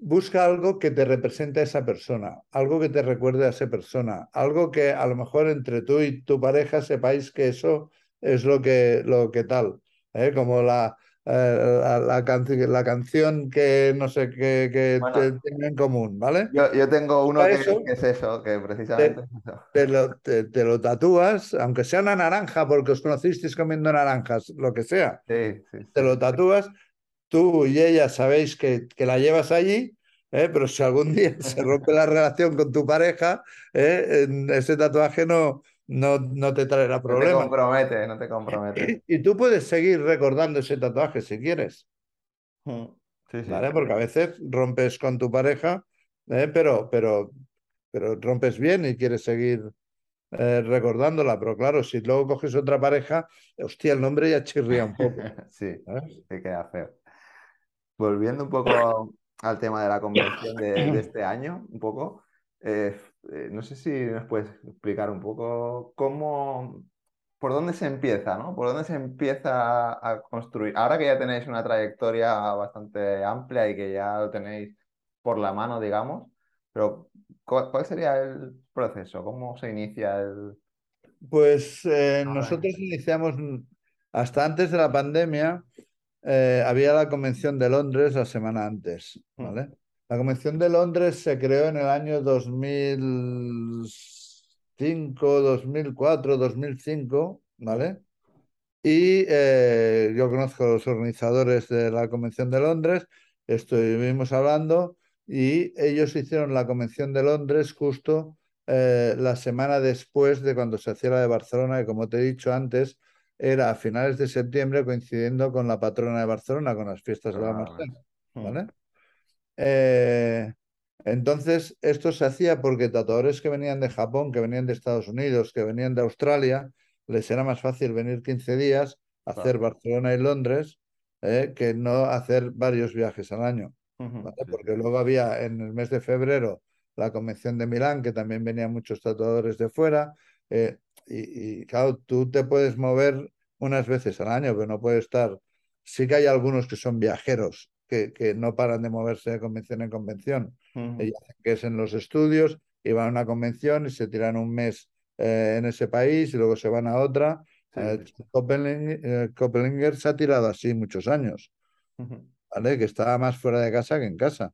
busca algo que te represente a esa persona, algo que te recuerde a esa persona, algo que a lo mejor entre tú y tu pareja sepáis que eso es lo que, lo que tal, ¿eh? Como la, la, la canci- la canción que no sé, que, que Bueno. te- tenga en común, ¿vale? Yo, yo tengo uno que, eso- que es eso, que precisamente. Te lo, te- te lo tatúas, aunque sea una naranja, porque os conocisteis comiendo naranjas, lo que sea, Sí, sí, te sí. lo tatúas, tú y ella sabéis que, que la llevas allí, ¿eh? pero si algún día <laughs> se rompe la relación con tu pareja, ¿eh? ese tatuaje no, no, no te traerá No te problemas. compromete, no te compromete. Y, y tú puedes seguir recordando ese tatuaje si quieres, Sí, sí. ¿vale? Porque a veces rompes con tu pareja, ¿eh? pero, pero, pero rompes bien y quieres seguir eh, recordándola. Pero claro, si luego coges otra pareja, hostia, el nombre ya chirría un poco. <laughs> Sí, ¿sabes? se queda feo. Volviendo un poco al tema de la convención de, de este año, un poco, eh, eh, no sé si nos puedes explicar un poco cómo, por dónde se empieza, ¿no? Por dónde se empieza a construir. Ahora que ya tenéis una trayectoria bastante amplia y que ya lo tenéis por la mano, digamos, pero ¿cuál, cuál sería el proceso? ¿Cómo se inicia el... Pues eh, Ah, nosotros iniciamos, hasta antes de la pandemia, eh, había la Convención de Londres la semana antes, Mm. La Convención de Londres se creó en el año 2005, 2004, 2005, ¿vale? Y eh, yo conozco a los organizadores de la Convención de Londres, estuvimos hablando y ellos hicieron la Convención de Londres justo eh, la semana después de cuando se hacía la de Barcelona, que como te he dicho antes, era a finales de septiembre coincidiendo con la patrona de Barcelona, con las fiestas de la Merced, Mm. ¿vale? Eh, entonces, esto se hacía porque tatuadores que venían de Japón, que venían de Estados Unidos, que venían de Australia, les era más fácil venir 15 días, hacer Barcelona y Londres, eh, que no hacer varios viajes al año. Porque luego había en el mes de febrero la convención de Milán, que también venían muchos tatuadores de fuera. eh, y, y, claro, tú te puedes mover unas veces al año, pero no puedes estar. Sí que hay algunos que son viajeros, que, que no paran de moverse de convención en convención. Ellos hacen que es en los estudios y van a una convención y se tiran un mes eh, en ese país y luego se van a otra. Sí, Eh, sí. Eh, se ha tirado así muchos años. ¿vale? Que estaba más fuera de casa que en casa.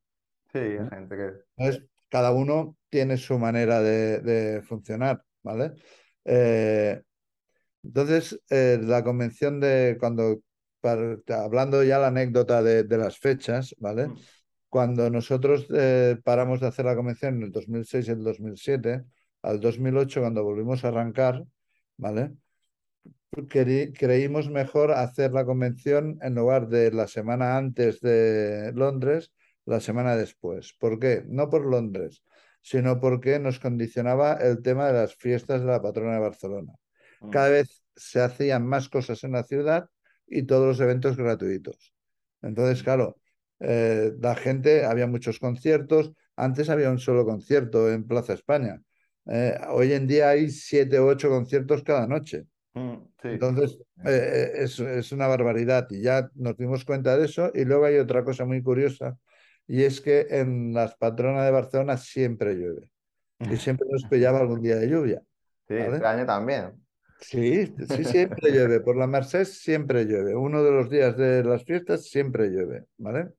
Sí, hay gente que... Entonces, cada uno tiene su manera de, de funcionar, ¿vale? Entonces, la convención de cuando, para- hablando ya la anécdota de, de las fechas, ¿vale? Mm. Cuando nosotros eh, paramos de hacer la convención en el 2006 y el 2007, al 2008, cuando volvimos a arrancar, ¿vale? Creímos mejor hacer la convención en lugar de la semana antes de Londres, la semana después. ¿Por qué? No por Londres, sino porque nos condicionaba el tema de las fiestas de la patrona de Barcelona. Mm. Cada vez se hacían más cosas en la ciudad y todos los eventos gratuitos. Entonces, claro, eh, la gente, había muchos conciertos. Antes había un solo concierto en Plaza España. Eh, hoy en día hay siete o ocho conciertos cada noche. Mm, sí. Entonces, eh, es, es una barbaridad y ya nos dimos cuenta de eso. Y luego hay otra cosa muy curiosa y es que en las patronas de Barcelona siempre llueve y <laughs> siempre nos pillaba algún día de lluvia. Sí, ¿vale? este año también. Sí, sí, siempre llueve. Por la Merced siempre llueve. Uno de los días de las fiestas siempre llueve, ¿vale?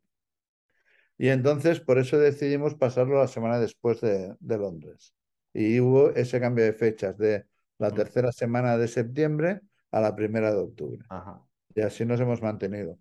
Y entonces por eso decidimos pasarlo la semana después de, de Londres. y hubo ese cambio de fechas de la Mm. tercera semana de septiembre a la primera de octubre. Ajá. Y así nos hemos mantenido.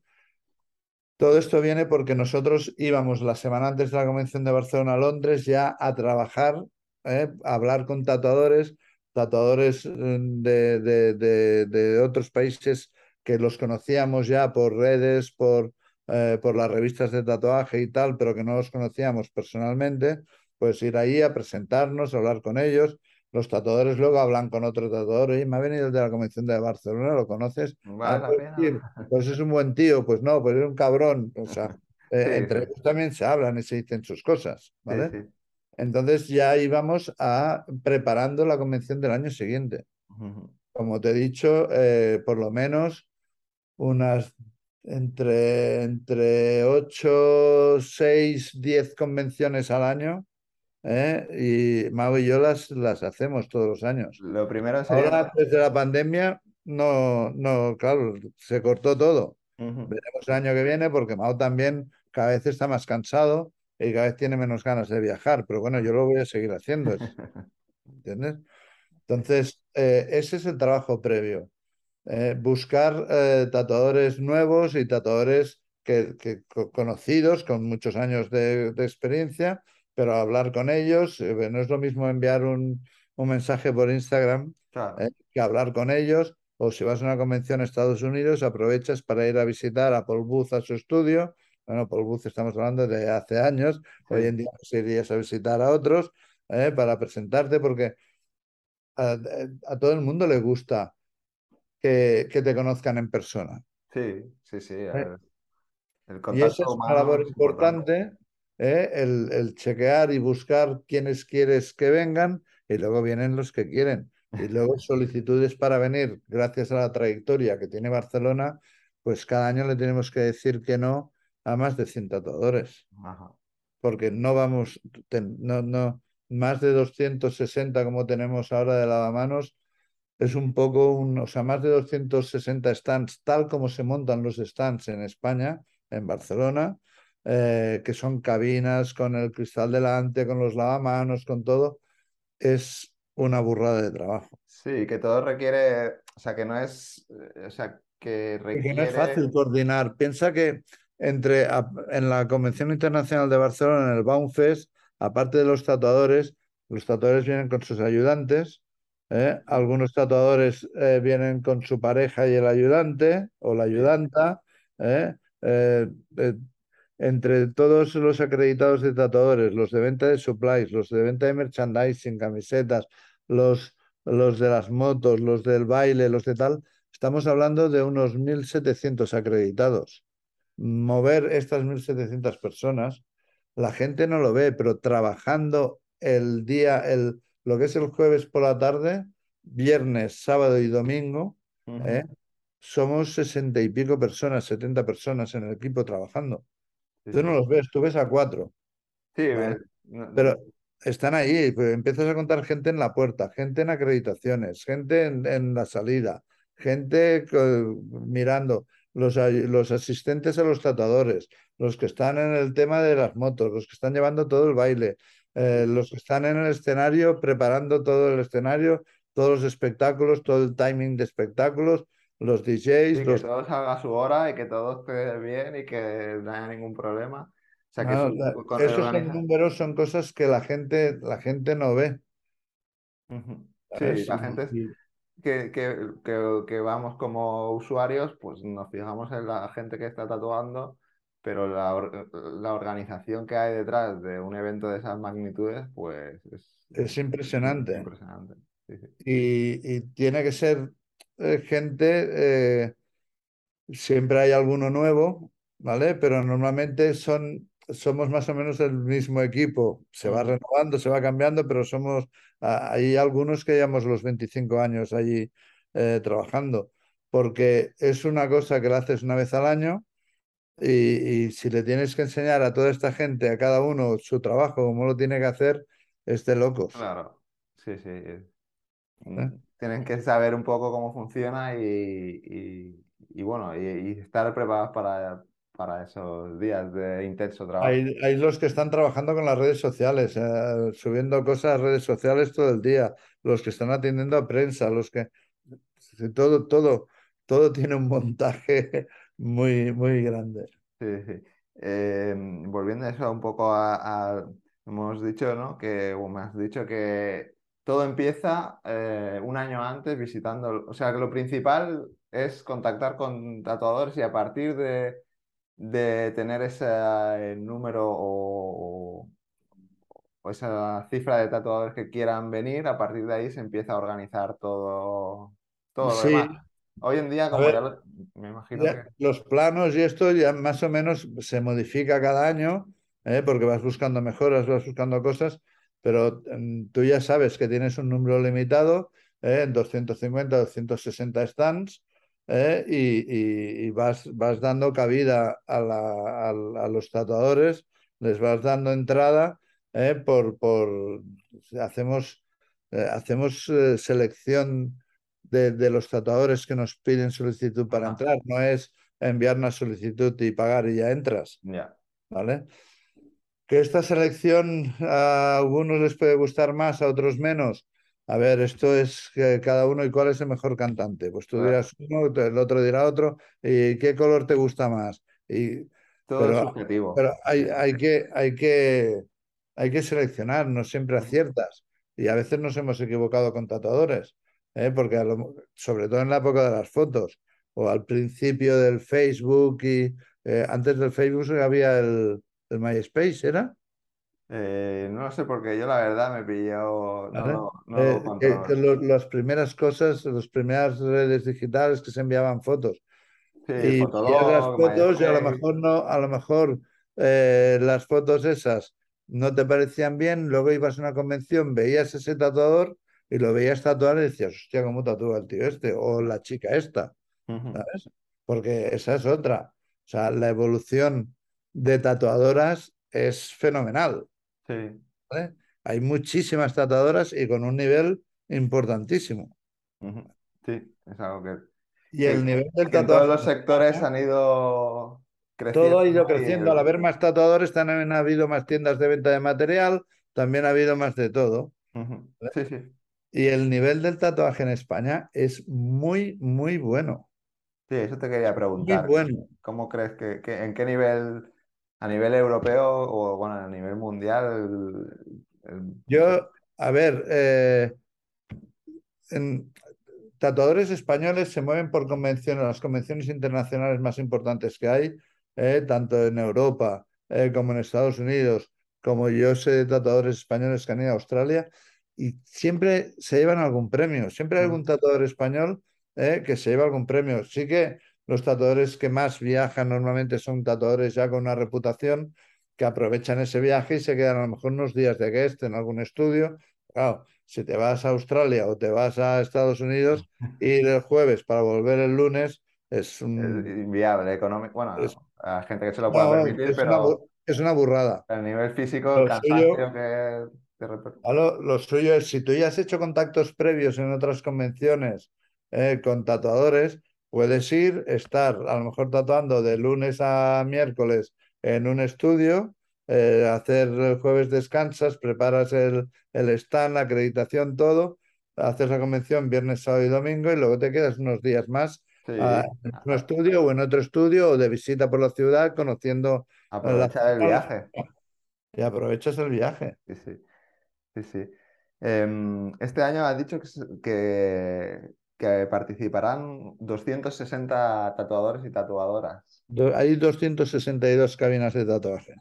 Todo esto viene porque nosotros íbamos la semana antes de la Convención de Barcelona a Londres ya a trabajar, ¿eh? a hablar con tatuadores, tatuadores eh, de, de- de- de otros países que los conocíamos ya por redes, por, eh, por las revistas de tatuaje y tal, pero que no los conocíamos personalmente, pues ir ahí a presentarnos, a hablar con ellos. Los tatuadores luego hablan con otro tatuador, y me ha venido el de la Convención de Barcelona, ¿lo conoces? ¿Vale Ah, pues pena? pues es un buen tío, pues no, pues es un cabrón. O sea, <laughs> eh, Sí, entre ellos también se hablan y se dicen sus cosas, Sí, ¿vale? sí. Entonces ya íbamos a preparando la convención del año siguiente. Como te he dicho, eh, por lo menos unas entre, entre 8, 6, 10 convenciones al año, ¿eh? Y Mau y yo las, las hacemos todos los años. Lo primero sería... Ahora, desde la pandemia, no, no, claro, se cortó todo. Veremos el año que viene porque Mao también cada vez está más cansado y cada vez tiene menos ganas de viajar. Pero bueno, yo lo voy a seguir haciendo, es- ¿entiendes? Entonces, eh, ese es el trabajo previo. Eh, buscar eh, tatuadores nuevos y tatuadores que, que co- conocidos, con muchos años de, de experiencia, pero hablar con ellos. no es lo mismo enviar un, un mensaje por Instagram Claro. que hablar con ellos. O si vas a una convención a Estados Unidos, aprovechas para ir a visitar a Paul Booth a su estudio. Bueno, Paul Booth estamos hablando de hace años. Hoy en día pues, irías a visitar a otros ¿eh? para presentarte porque a, a todo el mundo le gusta que, que te conozcan en persona. Sí, sí, sí. ¿eh? El Y esa es una labor importante. importante, ¿eh? El, el chequear y buscar quienes quieres que vengan y luego vienen los que quieren. Y luego <laughs> solicitudes para venir, gracias a la trayectoria que tiene Barcelona, pues cada año le tenemos que decir que no a más de 100 tatuadores, Ajá. porque no vamos, no, no, más de 260 como tenemos ahora de lavamanos, es un poco un, o sea, más de 260 stands, tal como se montan los stands en España, en Barcelona, eh, que son cabinas con el cristal delante, con los lavamanos, con todo, es una burrada de trabajo. Sí, que todo requiere, o sea, que no es, eh, o sea, que Y que no es requiere... fácil coordinar. Piensa que entre, en la Convención Internacional de Barcelona, en el Baumfest, aparte de los tatuadores, los tatuadores vienen con sus ayudantes, ¿eh? Algunos tatuadores eh, vienen con su pareja y el ayudante o la ayudanta, eh, entre todos los acreditados de tatuadores, los de venta de supplies, los de venta de merchandising, camisetas, los, los de las motos, los del baile, los de tal, estamos hablando de unos 1.700 acreditados. Mover estas 1.700 personas, la gente no lo ve, pero trabajando el día, el, lo que es el jueves por la tarde, viernes, sábado y domingo. ¿eh? somos sesenta y pico personas, 70 personas en el equipo trabajando. Sí, Tú no sí. los ves, tú ves a cuatro, Sí, ¿vale? no- Pero están ahí, pues empiezas a contar gente en la puerta, gente en acreditaciones, gente en, en la salida, gente mirando, los, los asistentes a los tatuadores, los que están en el tema de las motos, los que están llevando todo el baile, eh, los que están en el escenario preparando todo el escenario, todos los espectáculos, todo el timing de espectáculos, los sí, DJs, que los... todo salga a su hora y que todo esté bien y que no haya ningún problema. O sea, que No, esos son números, son cosas que la gente, la gente no ve. Sí, la gente y- que, que, que, que vamos como usuarios, pues nos fijamos en la gente que está tatuando, pero la, or- la organización que hay detrás de un evento de esas magnitudes, pues es, Es impresionante. impresionante. Sí, sí. Y, y tiene que ser eh, gente, eh, siempre hay alguno nuevo, ¿vale? Pero normalmente son, somos más o menos el mismo equipo. Se va renovando, se va cambiando, pero somos, hay algunos que llevamos los 25 años allí eh, trabajando, porque es una cosa que la haces una vez al año. Y, y si le tienes que enseñar a toda esta gente, a cada uno, su trabajo, cómo lo tiene que hacer, es de locos. Claro, sí, sí. es- ¿eh? mm, Tienen que saber un poco cómo funciona y, y- y bueno, y estar preparados para, para esos días de intenso trabajo. Hay, hay los que están trabajando con las redes sociales, eh, subiendo cosas a redes sociales todo el día, los que están atendiendo a prensa, los que... Todo, todo, todo <laughs> tiene un montaje muy, muy grande. Sí, sí. Eh, volviendo a eso un poco a, a- hemos dicho, ¿no? Que, o me has dicho que todo empieza eh, un año antes visitando, o sea, que lo principal es contactar con tatuadores y a partir de, de tener ese eh, número o, o esa cifra de tatuadores que quieran venir, a partir de ahí se empieza a organizar todo, todo lo demás. Sí, Hoy en día, como ya lo- me imagino Ya, que... los planos y esto ya más o menos se modifica cada año, ¿eh? porque vas buscando mejoras, vas buscando cosas, pero mm, tú ya sabes que tienes un número limitado, ¿eh? 250, 260 stands, ¿eh? y, y- y vas, vas dando cabida a, la- a los tatuadores, les vas dando entrada, ¿eh? por, por, hacemos, eh, hacemos selección de, de los tatuadores que nos piden solicitud para entrar. No es enviar una solicitud y pagar y ya entras, ya. ¿vale? Que esta selección a algunos les puede gustar más, a otros menos. A ver, esto es que cada uno y cuál es el mejor cantante. Pues tú Claro. dirás uno, el otro dirá otro, y qué color te gusta más. Y, Todo es subjetivo. pero hay, hay que, hay que, hay que seleccionar, no siempre aciertas. Y a veces nos hemos equivocado con tatuadores, ¿eh? Porque a lo- sobre todo en la época de las fotos o al principio del Facebook y eh, antes del Facebook había el, el MySpace, ¿era? Eh, no lo sé porque yo la verdad me pilló, no no lo Eh, lo- las primeras cosas, las primeras redes digitales que se enviaban fotos. Sí, Y veías las Fotolog, fotos y a lo mejor no, a lo mejor eh, las fotos esas no te parecían bien, luego ibas a una convención, veías ese tatuador y lo veías tatuar y decías, hostia, ¿cómo tatúa el tío este? O la chica esta, ¿sabes? Porque esa es otra. O sea, la evolución de tatuadoras es fenomenal, Sí. Hay muchísimas tatuadoras y con un nivel importantísimo. Sí, es algo que, Y el nivel del en todos los sectores han ido Todo creciendo, ha ido creciendo. Al haber más tatuadores, también ha habido más tiendas de venta de material, también ha habido más de todo. Sí, sí. Y el nivel del tatuaje en España es muy, muy bueno. Sí, eso te quería Muy preguntar. bueno. ¿Cómo crees que, que- en qué nivel, a nivel europeo o bueno, a nivel mundial, el- el- Yo, a ver, eh, en- tatuadores españoles se mueven por convenciones, las convenciones internacionales más importantes que hay, eh, tanto en Europa eh, como en Estados Unidos, como yo sé de tatuadores españoles que han ido a Australia, y siempre se llevan algún premio, siempre hay algún tatuador español que se lleva algún premio. Sí que los tatuadores que más viajan normalmente son tatuadores ya con una reputación que aprovechan ese viaje y se quedan a lo mejor unos días de guest en algún estudio. Claro, si te vas a Australia o te vas a Estados Unidos, <laughs> ir el jueves para volver el lunes es es un... inviable económico. Bueno, es- a gente que se lo pueda no, permitir, es una, pero bu- es una burrada. a nivel físico, el Lo suyo, cansancio que lo, lo suyo es, si tú ya has hecho contactos previos en otras convenciones eh, con tatuadores, puedes ir, estar a lo mejor tatuando de lunes a miércoles en un estudio, eh, hacer el jueves descansas, preparas el, el stand, la acreditación, todo, haces la convención viernes, sábado y domingo y luego te quedas unos días más Sí, ah, en un estudio o en otro estudio o de visita por la ciudad conociendo la aprovechar el viaje. <laughs> y aprovechas el viaje. Sí, sí, sí, sí. Em, este año has dicho que, que participarán 260 tatuadores y tatuadoras. Do- Hay 262 cabinas de tatuaje.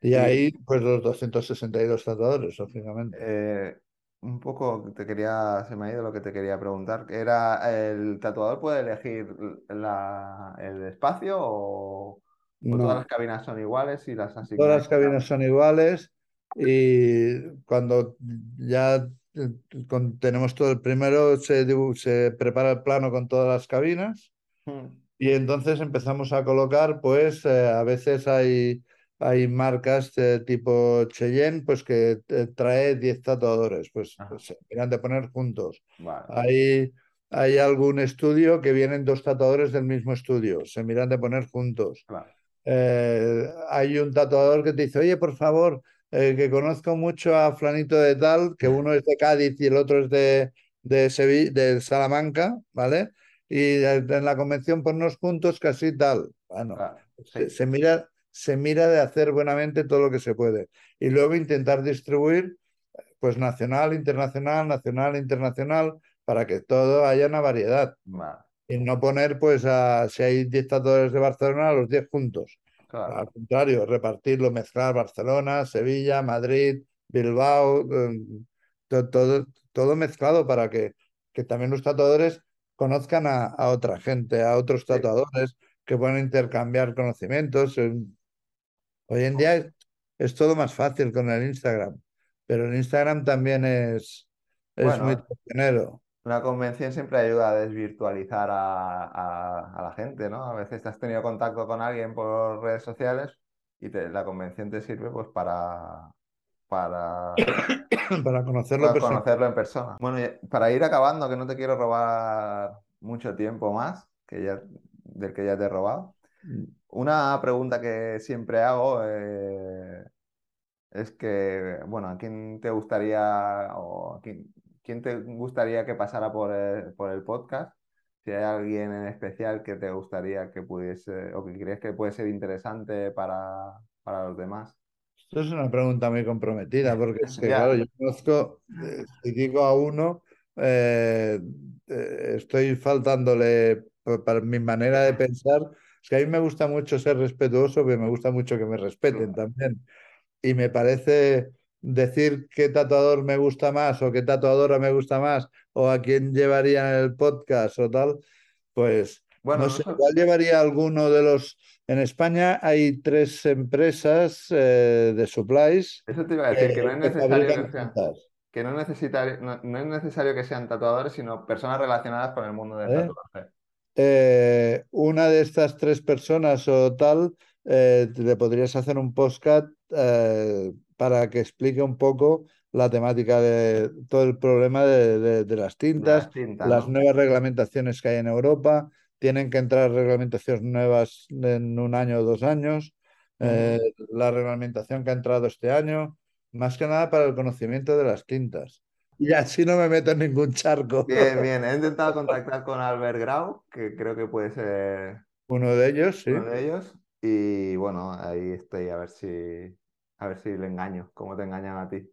Y Y ahí, pues los 262 tatuadores, lógicamente. eh, un poco te quería, se me ha ido lo que te quería preguntar. Era, ¿el tatuador puede elegir la- el espacio o, o todas las No, cabinas son iguales y las todas asignáis? las cabinas son iguales y cuando ya con- tenemos todo el primero, se, se prepara el plano con todas las cabinas Mm, y entonces empezamos a colocar, pues eh, a veces hay, hay marcas eh, tipo Cheyenne, pues que eh, trae 10 tatuadores, pues, Ajá, pues se miran de poner juntos. vale. Hay, hay algún estudio que vienen dos tatuadores del mismo estudio, se miran de poner juntos. Eh, hay un tatuador que te dice, oye, por favor, eh, que conozco mucho a Flanito de tal, que uno es de Cádiz y el otro es de, de, Sevilla, de Salamanca, ¿vale? Y en la convención ponnos juntos casi tal. Bueno, se, sí. se mira, se mira de hacer buenamente todo lo que se puede. Y luego intentar distribuir, pues nacional, internacional, nacional, internacional, para que todo haya una variedad. Y no poner, pues, a, si hay 10 tatuadores de Barcelona, a los 10 juntos. Claro. Al contrario, repartirlo, mezclar Barcelona, Sevilla, Madrid, Bilbao, to- todo, todo mezclado para que, que también los tatuadores conozcan a, a otra gente, a otros Sí. tatuadores, que puedan intercambiar conocimientos. Eh, Hoy en día es, es todo más fácil con el Instagram, pero el Instagram también es, es muy traicionero. Una convención siempre ayuda a desvirtualizar a, a- a la gente, ¿no? A veces has tenido contacto con alguien por redes sociales y te- la convención te sirve pues para, para, <coughs> para conocerlo para personalmente. conocerlo en persona. Bueno, para ir acabando, que no te quiero robar mucho tiempo más, que ya, del que ya te he robado. Una pregunta que siempre hago eh, es que, bueno, ¿a quién te gustaría o a quién, quién te gustaría que pasara por el, por el podcast? Si hay alguien en especial que te gustaría que pudiese o que crees que puede ser interesante para, para los demás. Esto es una pregunta muy comprometida, <laughs> porque es que, claro, yo conozco, eh, si digo a uno, eh, eh, estoy faltándole pa- para mi manera de pensar. Es que a mí me gusta mucho ser respetuoso, pero me gusta mucho que me respeten también. Y me parece decir qué tatuador me gusta más o qué tatuadora me gusta más o a quién llevaría en el podcast o tal, pues Bueno, no sé, igual llevaría alguno de los... En España hay tres empresas eh, de supplies Eso te iba a decir, que no es necesario que sea- cintas, que no, no, no es necesario que sean tatuadores, sino personas relacionadas con el mundo del ¿Eh? tatuaje. eh, una de estas tres personas o tal, eh, le podrías hacer un postcat eh, para que explique un poco la temática de todo el problema de, de- de las tintas, las tintas, las ¿no? nuevas reglamentaciones que hay en Europa. Tienen que entrar reglamentaciones nuevas en un año o dos años. eh, la reglamentación que ha entrado este año, más que nada para el conocimiento de las tintas. Y así no me meto en ningún charco. Bien, bien. He intentado <laughs> contactar con Albert Grau, que creo que puede ser Uno de ellos, sí. uno de ellos. Y bueno, ahí estoy a ver si, a ver si le engaño, como te engañan a ti.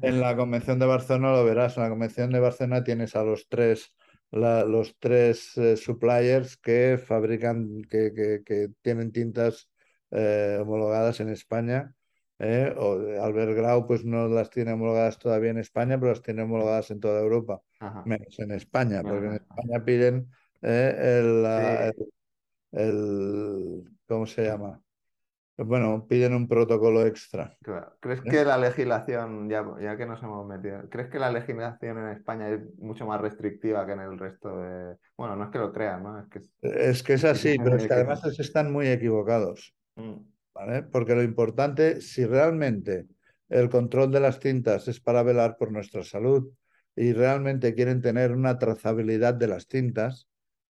En la <laughs> convención de Barcelona lo verás. En la convención de Barcelona tienes a los tres, la- los tres eh, suppliers que fabrican, que, que- que tienen tintas eh, homologadas en España. eh, o Albert Grau pues no las tiene homologadas todavía en España, pero las tiene homologadas en toda Europa, Ajá. menos en España, porque en Ajá. España piden eh, el, Sí. el- el- ¿cómo se llama? Bueno, piden un protocolo extra. Claro. ¿Crees ¿Eh? que la legislación, ya, ya que nos hemos metido, ¿crees que la legislación en España es mucho más restrictiva que en el resto de... Bueno, no es que lo crean, ¿no? Es que... es- Es que es así, pero es que además que están muy equivocados, Mm, ¿vale? Porque lo importante, si realmente el control de las tintas es para velar por nuestra salud y realmente quieren tener una trazabilidad de las tintas,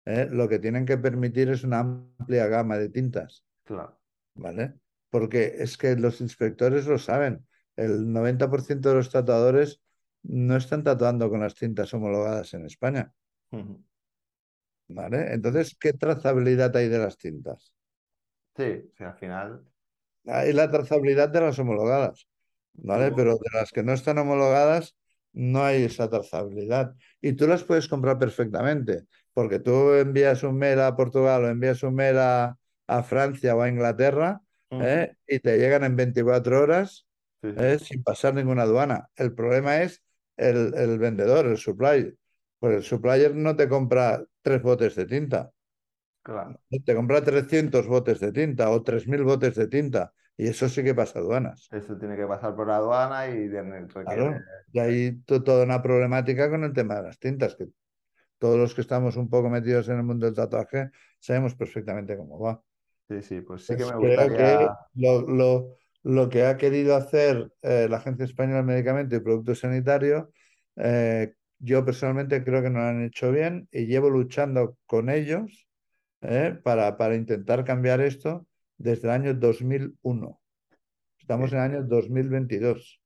¿eh? lo que tienen que permitir es una amplia gama de tintas, Claro. ¿Vale? Porque es que los inspectores lo saben, el 90% de los tatuadores no están tatuando con las tintas homologadas en España. ¿vale? Entonces, ¿qué trazabilidad hay de las tintas? Sí, sea, al final... Hay la trazabilidad de las homologadas, ¿vale? Pero de las que no están homologadas no hay esa trazabilidad. Y tú las puedes comprar perfectamente, porque tú envías un mail a Portugal o envías un mail a, a Francia o a Inglaterra. ¿eh? y te llegan en 24 horas Sí. ¿eh? sin pasar ninguna aduana. El problema es el, el vendedor, el supplier. Pues el supplier no te compra tres botes de tinta. Claro. Te compra 300 botes de tinta o 3.000 botes de tinta y eso sí que pasa aduanas. Eso tiene que pasar por la aduana y requiere... Claro. Y hay to- toda una problemática con el tema de las tintas, que todos los que estamos un poco metidos en el mundo del tatuaje sabemos perfectamente cómo va. Sí, sí, pues sí que Pues me creo que gustaría... lo, lo- lo que ha querido hacer eh, la Agencia Española del Medicamento y Producto Sanitario, eh, yo personalmente creo que no lo han hecho bien y llevo luchando con ellos ¿eh? para, para intentar cambiar esto desde el año 2001. Estamos en el año 2022.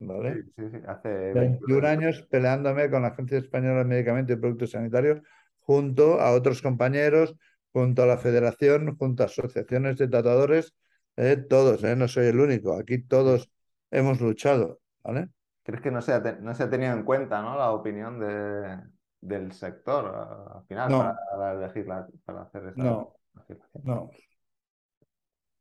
¿Vale? Sí, sí, sí. Hace 21 años peleándome con la Agencia Española de Medicamentos y Productos Sanitarios junto a otros compañeros, junto a la Federación, junto a asociaciones de tatuadores, ¿eh? todos, ¿eh? no soy el único, aquí todos hemos luchado. ¿vale? ¿Crees que no se ha, no se ha tenido en cuenta, ¿no? la opinión de, del sector al final No. para, legisla- para hacer esta No. legislación? No.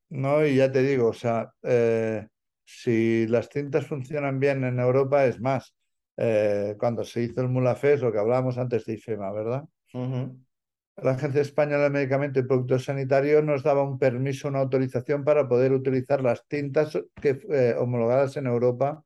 No, y ya te digo, o sea, eh, si las cintas funcionan bien en Europa, es más, cuando se hizo el Mulafés, lo que hablábamos antes de IFEMA, ¿verdad? Ujú. La Agencia Española de Medicamentos y Productos Sanitarios nos daba un permiso, una autorización para poder utilizar las tintas que, eh, homologadas en Europa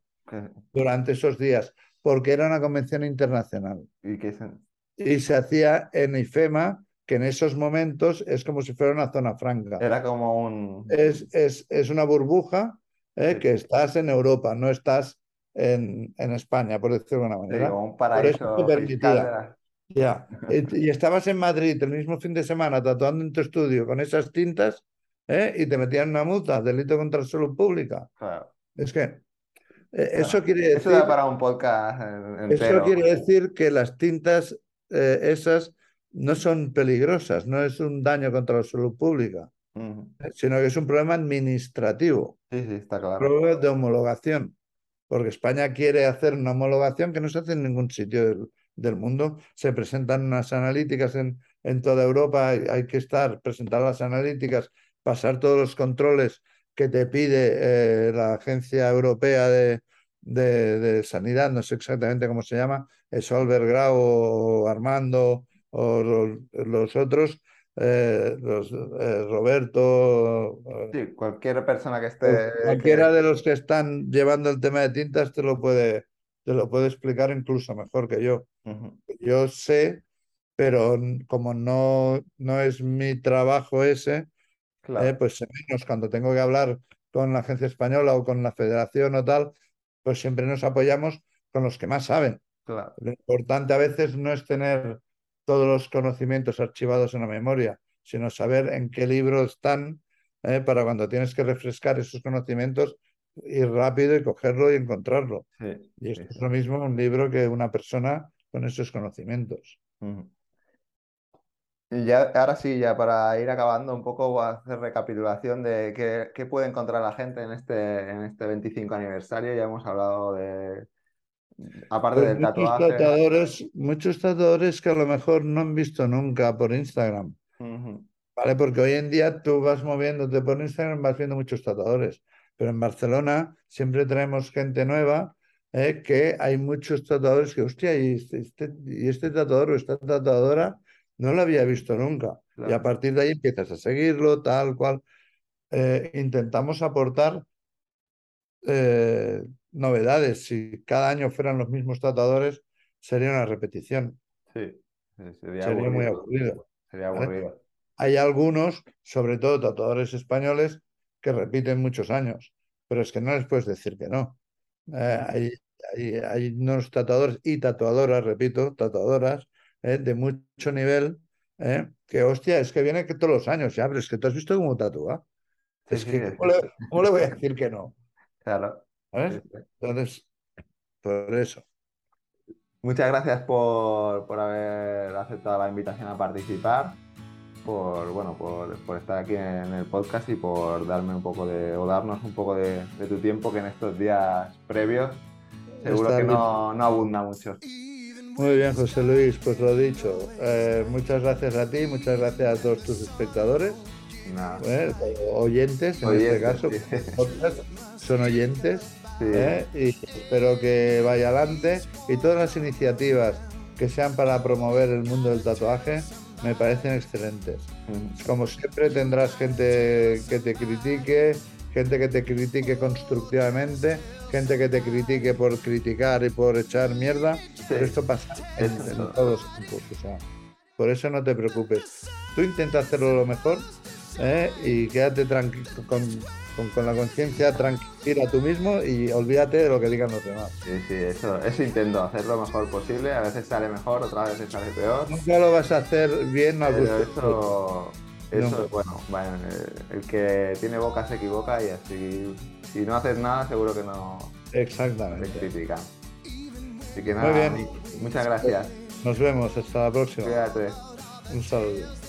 durante esos días, porque era una convención internacional. y se- Y se hacía en IFEMA, que en esos momentos es como si fuera una zona franca. era como un... es, es, es una burbuja eh, Sí. que estás en Europa, no estás en, en España, por decirlo de alguna sí, manera. como un paraíso la- Ya. <laughs> Y, estabas en Madrid el mismo fin de semana tatuando en tu estudio con esas tintas eh, y te metían una multa, delito contra la salud pública. Claro. Es que eh, eso quiere Eso decir, da para un podcast eso quiere decir que las tintas eh, esas no son peligrosas, no es un daño contra la salud pública, eh, sino que es un problema administrativo. Sí, sí, está claro. pruebas de homologación, porque España quiere hacer una homologación que no se hace en ningún sitio del, del mundo. Se presentan unas analíticas en, en toda Europa, hay, hay que estar, presentar las analíticas, pasar todos los controles que te pide eh, la Agencia Europea de, de- de Sanidad, no sé exactamente cómo se llama, Solver Grau o Armando o los, los otros, eh, los, eh, Roberto, eh, Sí, cualquier persona que esté... cualquiera que- de los que están llevando el tema de tintas te lo puede, te lo puede explicar incluso mejor que yo. Yo sé, pero como no, no es mi trabajo ese, Claro, eh, pues menos cuando tengo que hablar con la agencia española o con la federación o tal, pues siempre nos apoyamos con los que más saben. claro. Lo importante a veces no es tener todos los conocimientos archivados en la memoria, sino saber en qué libro están eh, para cuando tienes que refrescar esos conocimientos, ir rápido y cogerlo y encontrarlo. Sí, Y esto sí, es lo mismo un libro que una persona con esos conocimientos. Y ya, ahora sí, ya para ir acabando un poco, voy a hacer recapitulación de qué, qué puede encontrar la gente en este, en este 25 aniversario. Ya hemos hablado de, aparte Pues del muchos tatuaje. tatuadores, muchos tatuadores que a lo mejor no han visto nunca por Instagram. ¿Vale? Porque hoy en día tú vas moviéndote por Instagram, vas viendo muchos tatuadores, pero en Barcelona siempre traemos gente nueva, ¿eh? que hay muchos tatuadores que, hostia, y este, este- y este tatuador o esta tatuadora no lo había visto nunca. Y a partir de ahí empiezas a seguirlo, tal cual. Eh, intentamos aportar eh, novedades. Si cada año fueran los mismos tatuadores, sería una repetición, Sí, sería muy aburrido. aburrido. Sería ¿vale? aburrido. Hay algunos, sobre todo tatuadores españoles, que repiten muchos años, pero es que no les puedes decir que no. Eh, hay, hay, hay unos tatuadores y tatuadoras, repito, tatuadoras eh, de mucho nivel, eh, que hostia, es que viene que todos los años, ya, pero es que tú has visto cómo tatúa. Sí, Es sí, que, ¿cómo le, cómo le voy a decir que no? claro. Entonces, por eso. Muchas gracias por, por haber aceptado la invitación a participar, por, bueno, por, por estar aquí en el podcast y por darme un poco de, o darnos un poco de, de tu tiempo que en estos días previos seguro que no, no abunda mucho. Muy bien, José Luis, pues lo dicho. Eh, muchas gracias a ti, muchas gracias a todos tus espectadores, Nada. eh, oyentes en Oyentes, este caso. sí. podcast son oyentes Sí, ¿eh? y espero que vaya adelante y todas las iniciativas que sean para promover el mundo del tatuaje me parecen excelentes. mm, Como siempre tendrás gente que te critique, gente que te critique constructivamente, gente que te critique por criticar y por echar mierda, pero esto pasa en, todos los campos, o sea, por eso no te preocupes. Tú intenta hacerlo lo mejor ¿eh? y quédate tranquilo con, con, la conciencia tranquila tú mismo y olvídate de lo que digan los demás. Sí, sí, eso, eso intento, hacer lo mejor posible. A veces sale mejor, otras veces sale peor. Nunca lo vas a hacer bien, no Eso, eso bueno, bueno, el que tiene boca se equivoca y así, si no haces nada, seguro que no Exactamente. te critican. Así que nada, Muy bien. muchas gracias. Nos vemos, hasta la próxima. Cuídate. Un saludo.